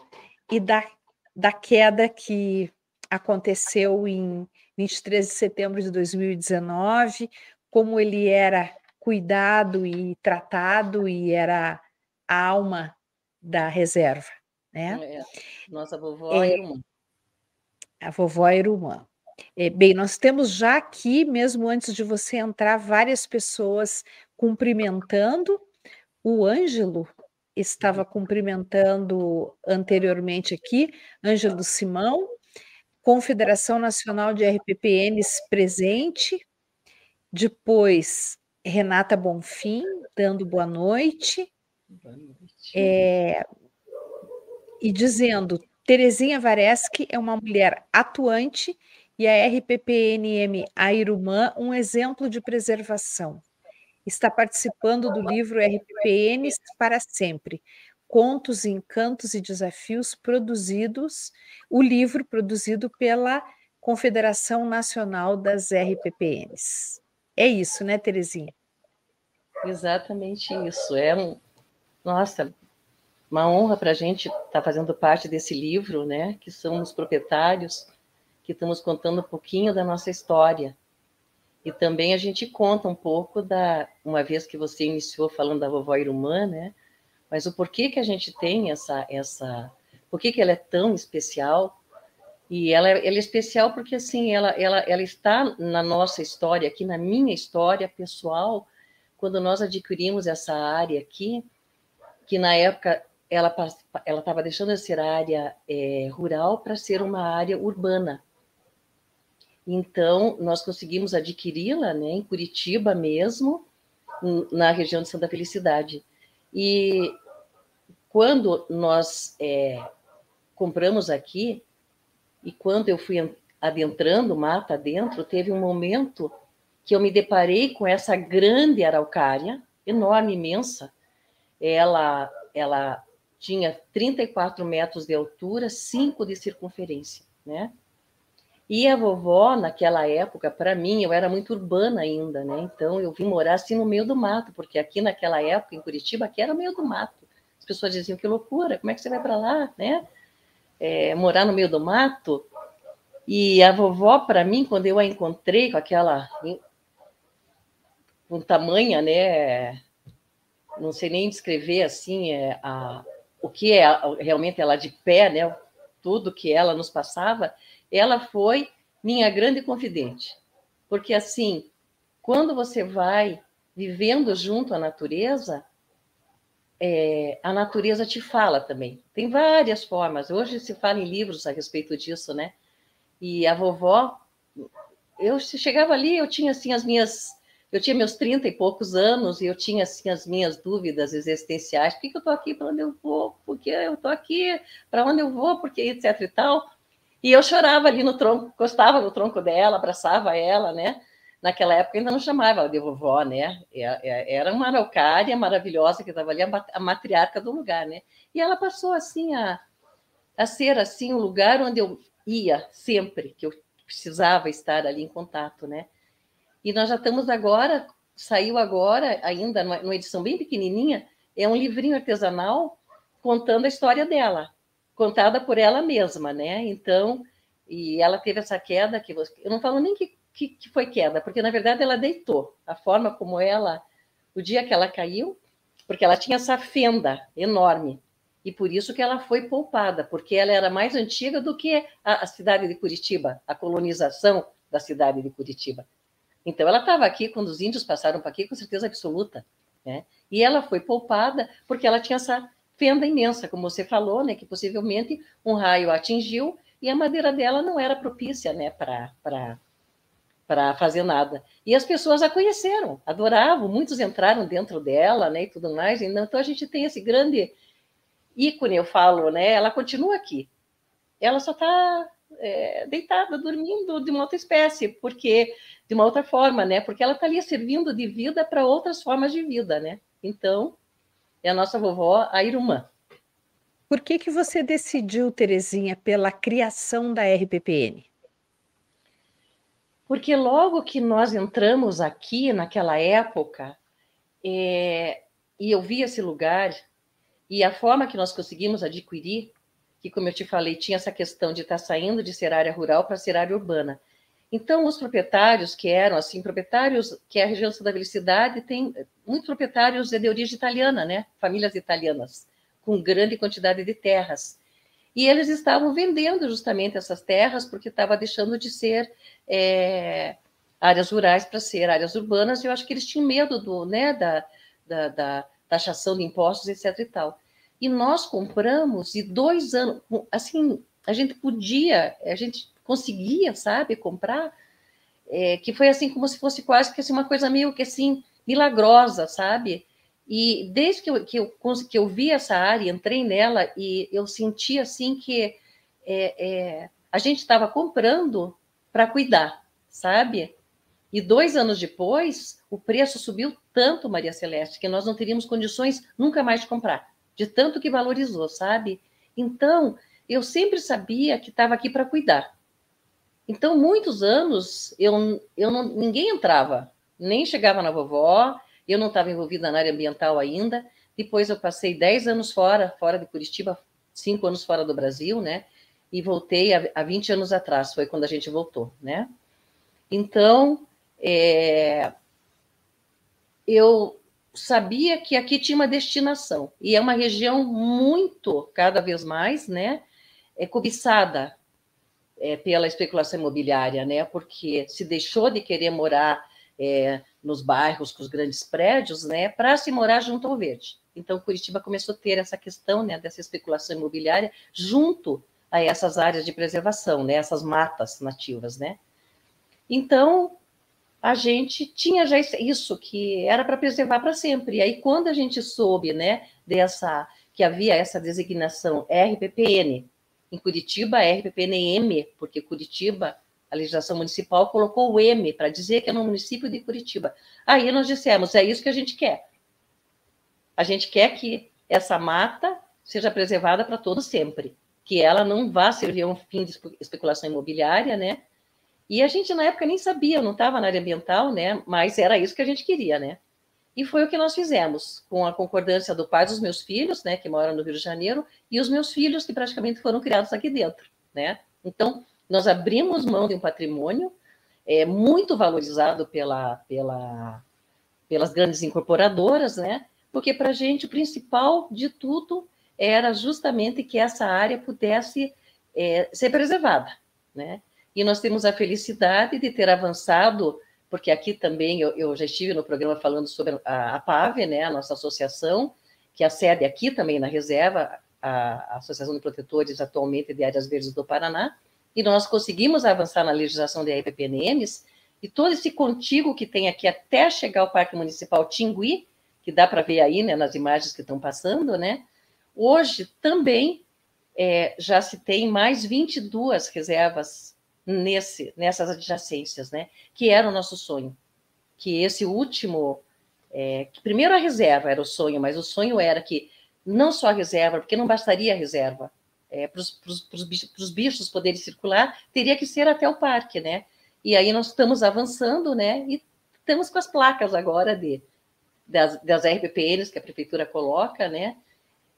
e da, da queda que aconteceu em 23 de setembro de 2019, como ele era cuidado e tratado e era a alma da reserva, né? É, nossa vovó é, irmã. A vovó irmã. É, bem, nós temos já aqui, mesmo antes de você entrar, várias pessoas cumprimentando. O Ângelo estava cumprimentando anteriormente aqui, Ângelo Simão, Confederação Nacional de RPPNs presente, depois Renata Bonfim, dando boa noite. É, e dizendo: Terezinha Vareschi é uma mulher atuante e a RPPNM Airumã um exemplo de preservação está participando do livro RPNs para sempre. Contos, encantos e desafios produzidos, o livro produzido pela Confederação Nacional das RPPNs. É isso, né, Terezinha? Exatamente isso. É um, nossa, uma honra para a gente estar tá fazendo parte desse livro, né? Que somos proprietários, que estamos contando um pouquinho da nossa história. E também a gente conta um pouco da, uma vez que você iniciou falando da vovó Irumã, né? Mas o porquê que a gente tem essa, essa, por que que ela é tão especial? E ela, ela é especial porque assim, ela, ela, ela está na nossa história aqui, na minha história pessoal, quando nós adquirimos essa área aqui, que na época ela ela estava deixando de ser área é, rural para ser uma área urbana. Então, nós conseguimos adquiri-la né, em Curitiba mesmo, na região de Santa Felicidade. E quando nós é, compramos aqui, e quando eu fui adentrando mata dentro, teve um momento que eu me deparei com essa grande araucária, enorme, imensa. Ela, ela tinha 34 metros de altura, 5 de circunferência, né? E a vovó, naquela época, para mim, eu era muito urbana ainda, né? Então eu vim morar assim no meio do mato, porque aqui naquela época, em Curitiba, aqui era o meio do mato. As pessoas diziam que loucura, como é que você vai para lá, né? É, morar no meio do mato. E a vovó, para mim, quando eu a encontrei com aquela. com tamanha, né? Não sei nem descrever assim é, a, o que é realmente ela de pé, né? Tudo que ela nos passava ela foi minha grande confidente. Porque assim, quando você vai vivendo junto à natureza, é, a natureza te fala também. Tem várias formas. Hoje se fala em livros a respeito disso, né? E a vovó, eu chegava ali, eu tinha assim as minhas, eu tinha meus 30 e poucos anos e eu tinha assim as minhas dúvidas existenciais. Por que, que eu estou aqui? Para onde eu vou? Por que eu estou aqui? Para onde eu vou? Porque etc e tal. E eu chorava ali no tronco, encostava no tronco dela, abraçava ela, né? Naquela época ainda não chamava de vovó, né? Era uma araucária maravilhosa que estava ali, a matriarca do lugar, né? E ela passou assim a, a ser assim um lugar onde eu ia sempre, que eu precisava estar ali em contato, né? E nós já estamos agora, saiu agora, ainda numa edição bem pequenininha, é um livrinho artesanal contando a história dela, contada por ela mesma, né? Então, e ela teve essa queda que eu não falo nem que, que, que foi queda, porque na verdade ela deitou. A forma como ela, o dia que ela caiu, porque ela tinha essa fenda enorme e por isso que ela foi poupada, porque ela era mais antiga do que a, a cidade de Curitiba, a colonização da cidade de Curitiba. Então ela estava aqui quando os índios passaram para aqui com certeza absoluta, né? E ela foi poupada porque ela tinha essa fenda imensa, como você falou, né? Que possivelmente um raio atingiu e a madeira dela não era propícia, né? Para fazer nada. E as pessoas a conheceram, adoravam, muitos entraram dentro dela, né? E tudo mais. Então a gente tem esse grande ícone, eu falo, né? Ela continua aqui. Ela só está é, deitada, dormindo de uma outra espécie, porque de uma outra forma, né? Porque ela está ali servindo de vida para outras formas de vida, né? Então, é a nossa vovó, a irmã. Por que que você decidiu, Terezinha, pela criação da RPPN? Porque logo que nós entramos aqui, naquela época, é, e eu vi esse lugar, e a forma que nós conseguimos adquirir, que, como eu te falei, tinha essa questão de estar tá saindo de ser área rural para ser área urbana. Então, os proprietários que eram, assim, proprietários, que é a região da Felicidade, tem muitos proprietários de origem italiana, né? Famílias italianas, com grande quantidade de terras. E eles estavam vendendo justamente essas terras porque estava deixando de ser é, áreas rurais para ser áreas urbanas. E eu acho que eles tinham medo do, né, da, da, da taxação de impostos, etc. e tal. E nós compramos e dois anos, assim, a gente podia, a gente conseguia, sabe, comprar, é, que foi assim como se fosse quase que assim, uma coisa meio que assim milagrosa, sabe? E desde que eu, que eu, que eu vi essa área, entrei nela e eu senti assim que é, é, a gente estava comprando para cuidar, sabe? E dois anos depois, o preço subiu tanto, Maria Celeste, que nós não teríamos condições nunca mais de comprar, de tanto que valorizou, sabe? Então, eu sempre sabia que estava aqui para cuidar. Então, muitos anos, eu, eu não, ninguém entrava, nem chegava na vovó, eu não estava envolvida na área ambiental ainda. Depois, eu passei 10 anos fora, fora de Curitiba, cinco anos fora do Brasil, né? E voltei há 20 anos atrás, foi quando a gente voltou, né? Então, é, eu sabia que aqui tinha uma destinação e é uma região muito, cada vez mais, né, é cobiçada é, pela especulação imobiliária, né, porque se deixou de querer morar é, nos bairros com os grandes prédios, né, para se morar junto ao verde. Então, Curitiba começou a ter essa questão, né, dessa especulação imobiliária junto a essas áreas de preservação, né, essas matas nativas, né. Então, a gente tinha já isso que era para preservar para sempre. E aí quando a gente soube, né, dessa que havia essa designação RPPN em Curitiba, RPPN-M, porque Curitiba, a legislação municipal colocou o M para dizer que é no município de Curitiba. Aí nós dissemos, é isso que a gente quer. A gente quer que essa mata seja preservada para todo sempre, que ela não vá servir a um fim de especulação imobiliária, né? E a gente, na época, nem sabia, não estava na área ambiental, né? Mas era isso que a gente queria, né? E foi o que nós fizemos, com a concordância do pai dos meus filhos, né, que moram no Rio de Janeiro, e os meus filhos, que praticamente foram criados aqui dentro, né? Então, nós abrimos mão de um patrimônio é, muito valorizado pela, pela, pelas grandes incorporadoras, né? Porque para a gente o principal de tudo era justamente que essa área pudesse é, ser preservada, né? E nós temos a felicidade de ter avançado, porque aqui também eu, eu já estive no programa falando sobre a, a PAVE, né, a nossa associação, que a sede aqui também na reserva, a Associação de Protetores atualmente de Áreas Verdes do Paraná, e nós conseguimos avançar na legislação de RPPNMs, e todo esse contíguo que tem aqui até chegar ao Parque Municipal Tingui, que dá para ver aí né, nas imagens que estão passando, né? Hoje também é, já se tem mais 22 reservas nesse, nessas adjacências, né? Que era o nosso sonho. Que esse último. É, que primeiro a reserva era o sonho, mas o sonho era que não só a reserva, porque não bastaria a reserva. É, para os bichos poderem circular, teria que ser até o parque, né? E aí nós estamos avançando, né? E estamos com as placas agora de, das, das RPPNs que a prefeitura coloca, né?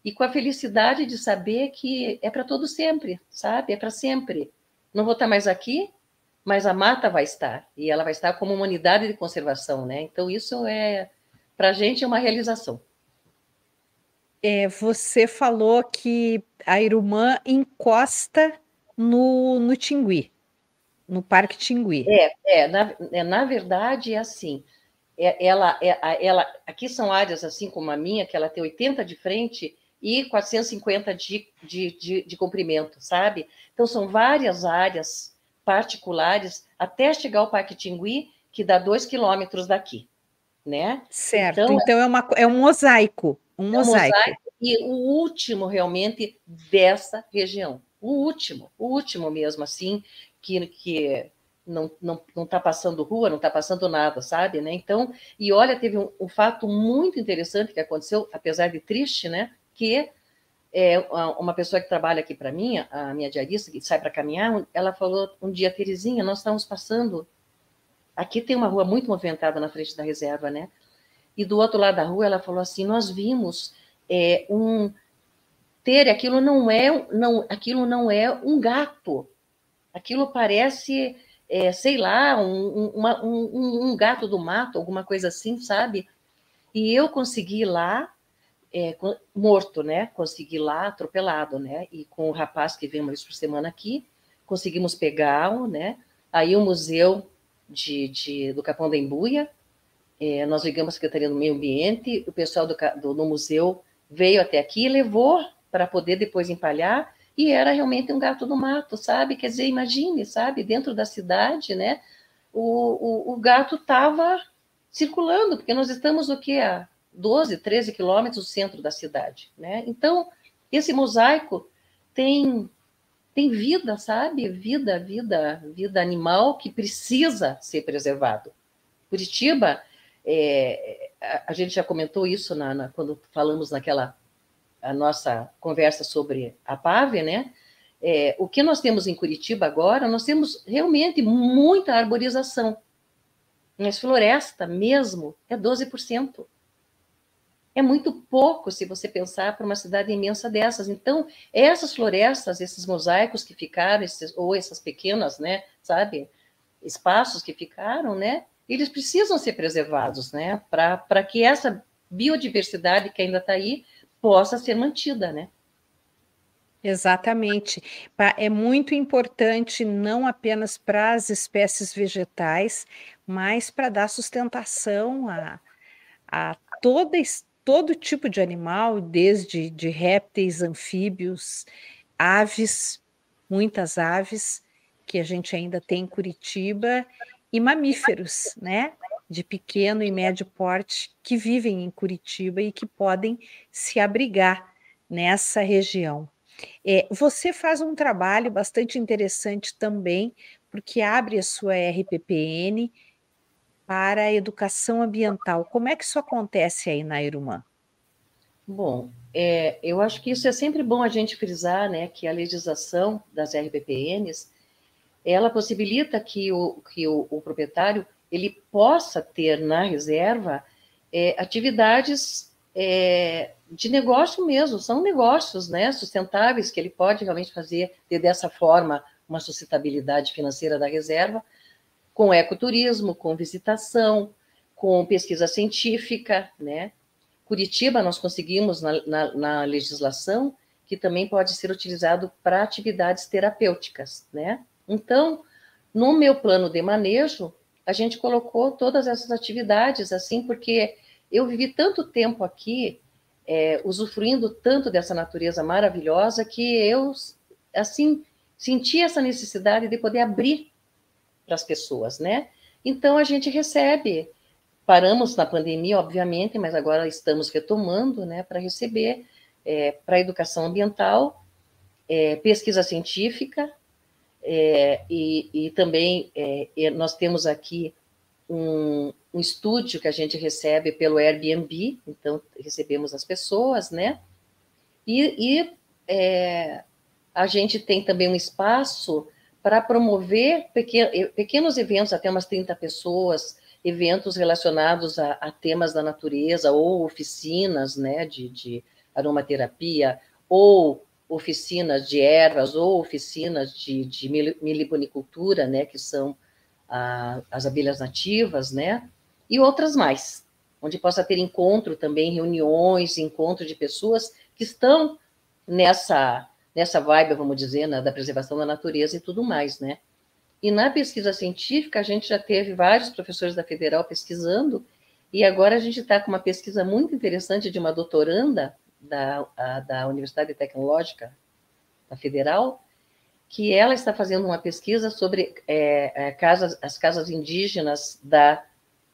E com a felicidade de saber que é para todo sempre, sabe? É para sempre. Não vou estar mais aqui, mas a mata vai estar. E ela vai estar como uma unidade de conservação, né? Então isso é, para a gente, é uma realização. É, você falou que a Irumã encosta no, no Tingui, no Parque Tingui. É, é, na, é, na verdade é assim. É, ela, é, ela, aqui são áreas assim como a minha, que ela tem 80 de frente e 450 de, de, de, de comprimento, sabe? Então são várias áreas particulares até chegar ao Parque Tingui, que dá dois quilômetros daqui, né? Certo. Então, então é, uma, é um mosaico. Um mosaico. mosaico. E o último, realmente, dessa região. O último, o último mesmo, assim, que, que não está não, não tá passando rua, não está passando nada, sabe? Né? Então, e olha, teve um, um, fato muito interessante que aconteceu, apesar de triste, né? Que é, uma pessoa que trabalha aqui para mim, a minha diarista, que sai para caminhar, ela falou um dia, Terezinha, nós estamos passando. Aqui tem uma rua muito movimentada na frente da reserva, né? E do outro lado da rua ela falou assim: nós vimos é, um ter aquilo não é não aquilo não é um gato, aquilo parece é, sei lá um, uma, um, um, gato do mato, alguma coisa assim, sabe? E eu consegui lá é, morto, né? Consegui lá atropelado, né? E com o rapaz que vem uma vez por semana aqui, conseguimos pegá-lo, né? Aí o museu de, de, do Capão da Embuia é, nós ligamos à Secretaria do Meio Ambiente, o pessoal do, do, do museu veio até aqui e levou para poder depois empalhar, e era realmente um gato do mato, sabe? Quer dizer, imagine, sabe, dentro da cidade, né? O, o, o gato estava circulando, porque nós estamos o que? A 12, 13 quilômetros do centro da cidade, né? Então, esse mosaico tem tem vida, sabe? Vida, vida, vida animal que precisa ser preservado. Curitiba é, a, gente já comentou isso na, na, quando falamos naquela a nossa conversa sobre a PAVE, né? É, o que nós temos em Curitiba agora, nós temos realmente muita arborização. Mas floresta mesmo é 12%. É muito pouco se você pensar para uma cidade imensa dessas. Então, essas florestas, esses mosaicos que ficaram, esses, ou essas pequenas, né, sabe, espaços que ficaram, né, eles precisam ser preservados, né? Para que essa biodiversidade que ainda está aí possa ser mantida, né? Exatamente. É muito importante não apenas para as espécies vegetais, mas para dar sustentação a, a toda, todo tipo de animal, desde de répteis, anfíbios, aves, muitas aves que a gente ainda tem em Curitiba e mamíferos, né? De pequeno e médio porte que vivem em Curitiba e que podem se abrigar nessa região. É, você faz um trabalho bastante interessante também, porque abre a sua RPPN para a educação ambiental. Como é que isso acontece aí na Irumã? Bom, é, eu acho que isso é sempre bom a gente frisar, né, que a legislação das RPPNs ela possibilita que o, que o, o proprietário ele possa ter na reserva é, atividades é, de negócio mesmo, são negócios né, sustentáveis que ele pode realmente fazer ter dessa forma uma sustentabilidade financeira da reserva, com ecoturismo, com visitação, com pesquisa científica, né? Curitiba nós conseguimos na, na, na legislação que também pode ser utilizado para atividades terapêuticas, né? Então, no meu plano de manejo, a gente colocou todas essas atividades assim, porque eu vivi tanto tempo aqui é, usufruindo tanto dessa natureza maravilhosa que eu, assim, senti essa necessidade de poder abrir para as pessoas, né? Então a gente recebe, paramos na pandemia, obviamente, mas agora estamos retomando, né, para receber é, para educação ambiental, é, pesquisa científica, é, e, e, também é, nós temos aqui um, um, estúdio que a gente recebe pelo Airbnb, então recebemos as pessoas, né? E, e é, a gente tem também um espaço para promover pequenos eventos, até umas 30 pessoas, eventos relacionados a, a temas da natureza, ou oficinas né, de, de aromaterapia, ou oficinas de ervas, ou oficinas de, de miliponicultura, né, que são a, as abelhas nativas, né, e outras mais, onde possa ter encontro também, reuniões, encontro de pessoas que estão nessa nessa vibe, vamos dizer, da preservação da natureza e tudo mais, né? E na pesquisa científica, a gente já teve vários professores da Federal pesquisando, e agora a gente está com uma pesquisa muito interessante de uma doutoranda da, a, da Universidade Tecnológica da Federal, que ela está fazendo uma pesquisa sobre é, é, casas, as casas indígenas da,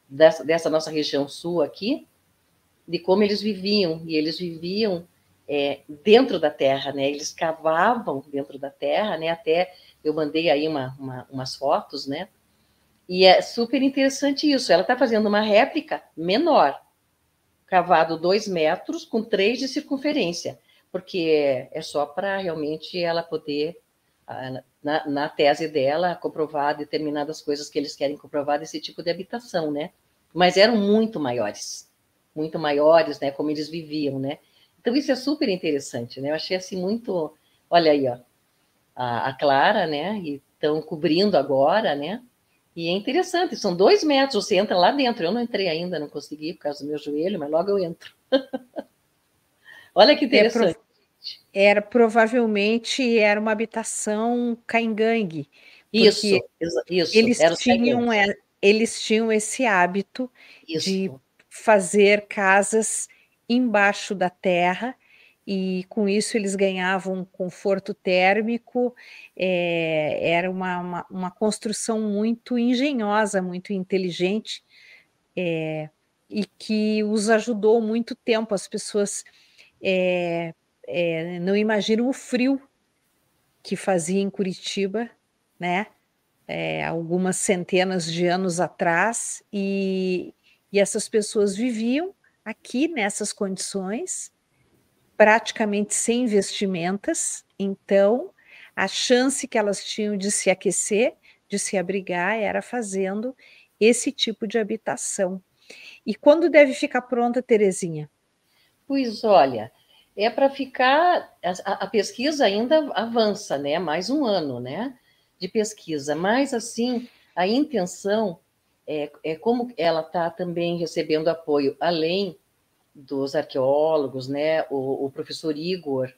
dessa, dessa nossa região sul aqui, de como eles viviam, e eles viviam é, dentro da terra, né? Eles cavavam dentro da terra, né? Até eu mandei aí uma, uma, umas fotos, né? E é super interessante isso. Ela está fazendo uma réplica menor, cavado dois metros com três de circunferência, porque é só para realmente ela poder, na, na, tese dela, comprovar determinadas coisas que eles querem comprovar desse tipo de habitação, né? Mas eram muito maiores, muito maiores, né? Como eles viviam, né? Então, isso é super interessante, né? Eu achei assim muito. Olha aí, ó, a, a Clara, né? E estão cobrindo agora, né? E é interessante, são dois metros, você entra lá dentro. Eu não entrei ainda, não consegui por causa do meu joelho, mas logo eu entro. Olha que interessante. É, era provavelmente era uma habitação caingangue. Isso, isso. Eles tinham, é, eles tinham esse hábito isso. de fazer casas embaixo da terra e com isso eles ganhavam conforto térmico, é, era uma, uma, uma, construção muito engenhosa, muito inteligente, é, e que os ajudou muito tempo. As pessoas é, não imaginam o frio que fazia em Curitiba, né? algumas centenas de anos atrás, e, e essas pessoas viviam aqui nessas condições, praticamente sem vestimentas, então a chance que elas tinham de se aquecer, de se abrigar, era fazendo esse tipo de habitação. E quando deve ficar pronta, Terezinha? Pois olha, é para ficar. A, a, pesquisa ainda avança, né? Mais um ano, né? De pesquisa, mas assim, a intenção é, é como ela está também recebendo apoio, além dos arqueólogos, né? O, o professor Igor,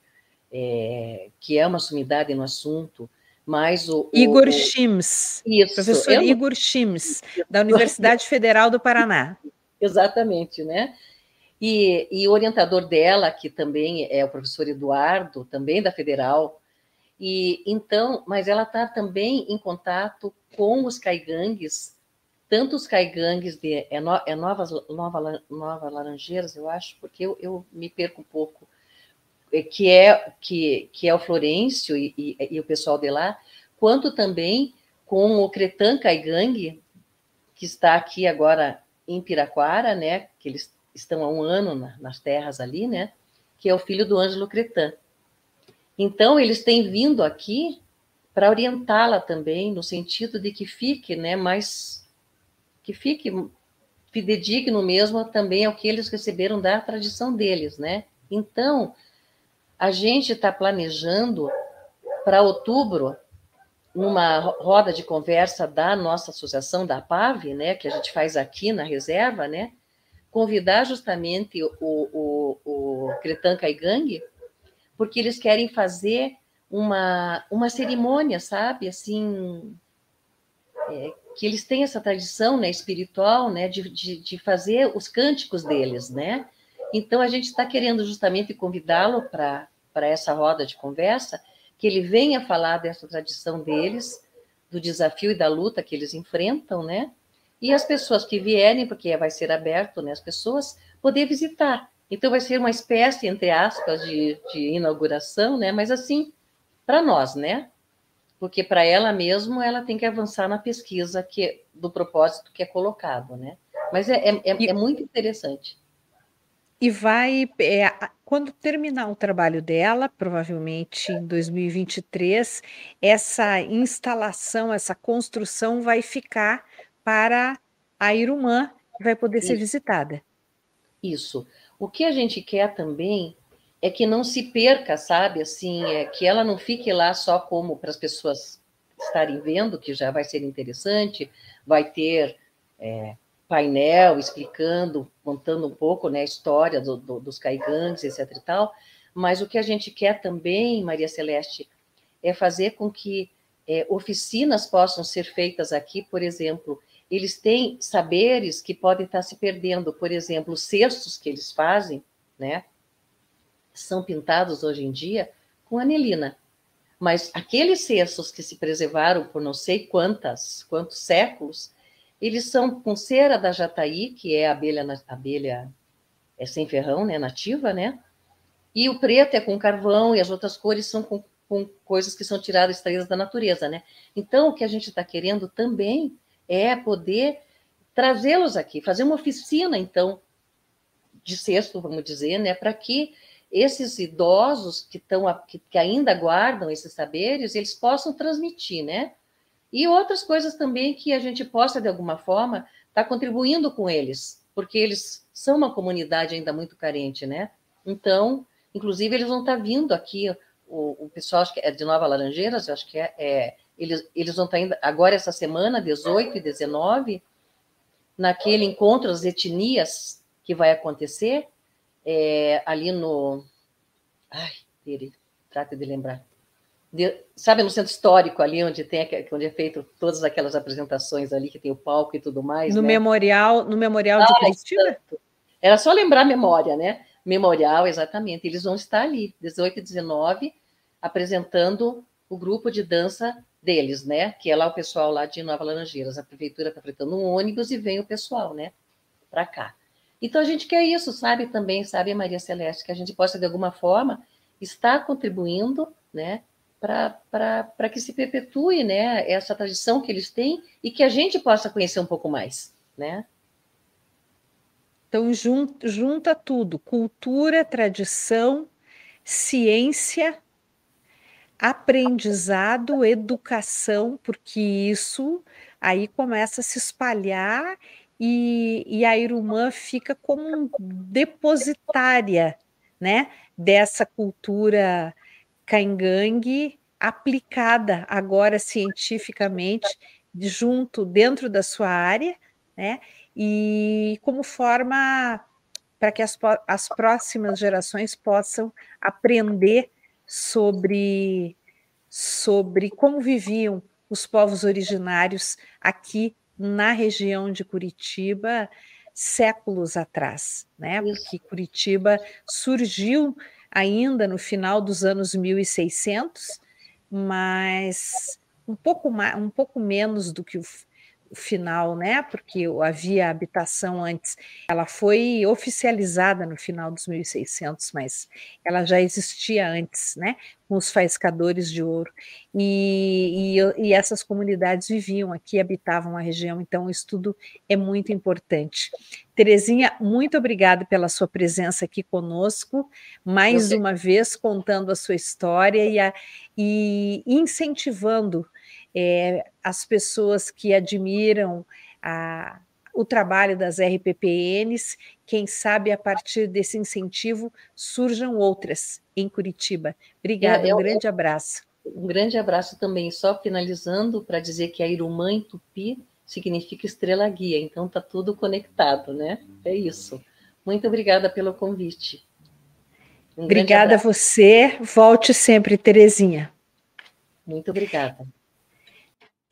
é, que é uma sumidade no assunto, mas o. Igor o, Chims. Isso. Professor eu... Igor Chims, da Universidade Federal do Paraná. Exatamente, né? E, e o orientador dela, que também é o professor Eduardo, também da Federal, e então, mas ela está também em contato com os caigangues tanto os caigangues de é, no, é novas nova, nova laranjeiras eu acho porque eu, eu me perco um pouco. É, que é que, que é o Florencio e, e, e, o pessoal de lá quanto também com o Cretan Caigangue que está aqui agora em Piraquara né que eles estão há um ano na, nas terras ali né que é o filho do Ângelo Cretan. Então eles têm vindo aqui para orientá-la também no sentido de que fique né mais que fique fidedigno mesmo também ao que eles receberam da tradição deles, né? Então, a gente está planejando para outubro numa roda de conversa da nossa associação da PAV, né, que a gente faz aqui na reserva, né, convidar justamente o, o, o Cretan Caigangue, porque eles querem fazer uma, uma cerimônia, sabe, assim, é, que eles têm essa tradição né, espiritual né, de, de, de, fazer os cânticos deles, né? Então, a gente está querendo justamente convidá-lo para essa roda de conversa, que ele venha falar dessa tradição deles, do desafio e da luta que eles enfrentam, né? E as pessoas que vierem, porque vai ser aberto, né? As pessoas poder visitar. Então, vai ser uma espécie, entre aspas, de, de inauguração, né? Mas assim, para nós, né? Porque para ela mesmo, ela tem que avançar na pesquisa que do propósito que é colocado, né? Mas é, é, é, é muito interessante e vai, é, quando terminar o trabalho dela, provavelmente em 2023, essa instalação, essa construção vai ficar para a Irumã, que vai poder Isso. ser visitada. Isso. O que a gente quer também é que não se perca, sabe? Assim, é que ela não fique lá só como para as pessoas estarem vendo, que já vai ser interessante, vai ter é, painel explicando, contando um pouco né, a história do, do, dos caigangues, etc. e tal, mas o que a gente quer também, Maria Celeste, é fazer com que é, oficinas possam ser feitas aqui, por exemplo, eles têm saberes que podem estar se perdendo, por exemplo, os cestos que eles fazem, né, são pintados hoje em dia com anelina. Mas aqueles cestos que se preservaram por não sei quantas, quantos séculos, eles são com cera da jataí, que é abelha, abelha é sem ferrão, né, nativa, né? E o preto é com carvão e as outras cores são com, com coisas que são tiradas, extraídas da natureza, né? Então, o que a gente está querendo também é poder trazê-los aqui, fazer uma oficina, então, de cesto, vamos dizer, né, para que esses idosos que, estão, que, que ainda guardam esses saberes, eles possam transmitir, né? E outras coisas também que a gente possa, de alguma forma, estar tá contribuindo com eles, porque eles são uma comunidade ainda muito carente, né? Então, inclusive, eles vão estar tá vindo aqui, o, o pessoal acho que é de Nova Laranjeiras, eu acho que é, é eles, eles vão estar tá indo agora essa semana, 18 e 19, naquele encontro das etnias que vai acontecer é, ali no. Ai, peraí, trate de lembrar de, sabe, no centro histórico ali, onde tem onde é feito todas aquelas apresentações ali, que tem o palco e tudo mais. No né? memorial, no memorial ah, de Curitiba? Era só lembrar a memória, né? Memorial, exatamente. Eles vão estar ali, 18 e 19, apresentando o grupo de dança deles, né? Que é lá o pessoal lá de Nova Laranjeiras. A prefeitura está fretando um ônibus e vem o pessoal, né? Para cá. Então a gente quer isso, sabe? Também, sabe, Maria Celeste, que a gente possa, de alguma forma, estar contribuindo, né? para que se perpetue né, essa tradição que eles têm e que a gente possa conhecer um pouco mais. Né? Então, junta, junta tudo: cultura, tradição, ciência, aprendizado, educação, porque isso aí começa a se espalhar e, e a Irumã fica como depositária né, dessa cultura Caingangue aplicada agora cientificamente junto dentro da sua área, né? E como forma para que as, as próximas gerações possam aprender sobre sobre como viviam os povos originários aqui na região de Curitiba séculos atrás, né? Porque Curitiba surgiu ainda no final dos anos 1600, mas um pouco, mais, um pouco menos do que o, final, né? Porque havia habitação antes. Ela foi oficializada no final dos 1600, mas ela já existia antes, né? Com os faiscadores de ouro. E, e, e essas comunidades viviam aqui, habitavam a região, então o estudo é muito importante. Terezinha, muito obrigada pela sua presença aqui conosco, mais uma vez contando a sua história e, a, e incentivando é, as pessoas que admiram a, o trabalho das RPPNs, quem sabe a partir desse incentivo surjam outras em Curitiba. Obrigada, é, um grande abraço. Um grande abraço também, só finalizando para dizer que a Irumã em Tupi significa estrela guia, então está tudo conectado, né? É isso. Muito obrigada pelo convite. Um obrigada a você. Volte sempre, Terezinha. Muito obrigada.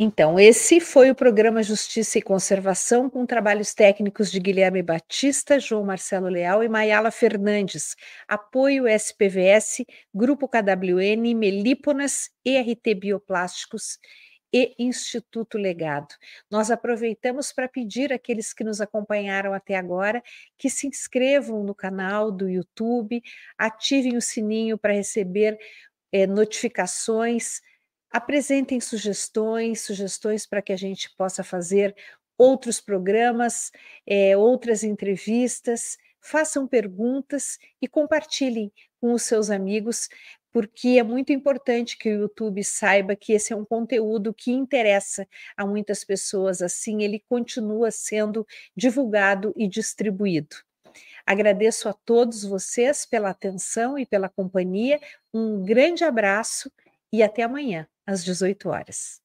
Então, esse foi o programa Justiça e Conservação, com trabalhos técnicos de Guilherme Batista, João Marcelo Leal e Mayala Fernandes. Apoio SPVS, Grupo KWN, Melíponas, ERT Bioplásticos e Instituto Legado. Nós aproveitamos para pedir àqueles que nos acompanharam até agora que se inscrevam no canal do YouTube, ativem o sininho para receber eh, notificações apresentem sugestões, sugestões para que a gente possa fazer outros programas, é, outras entrevistas, façam perguntas e compartilhem com os seus amigos, porque é muito importante que o YouTube saiba que esse é um conteúdo que interessa a muitas pessoas, assim ele continua sendo divulgado e distribuído. Agradeço a todos vocês pela atenção e pela companhia. Um grande abraço e até amanhã às 18 horas.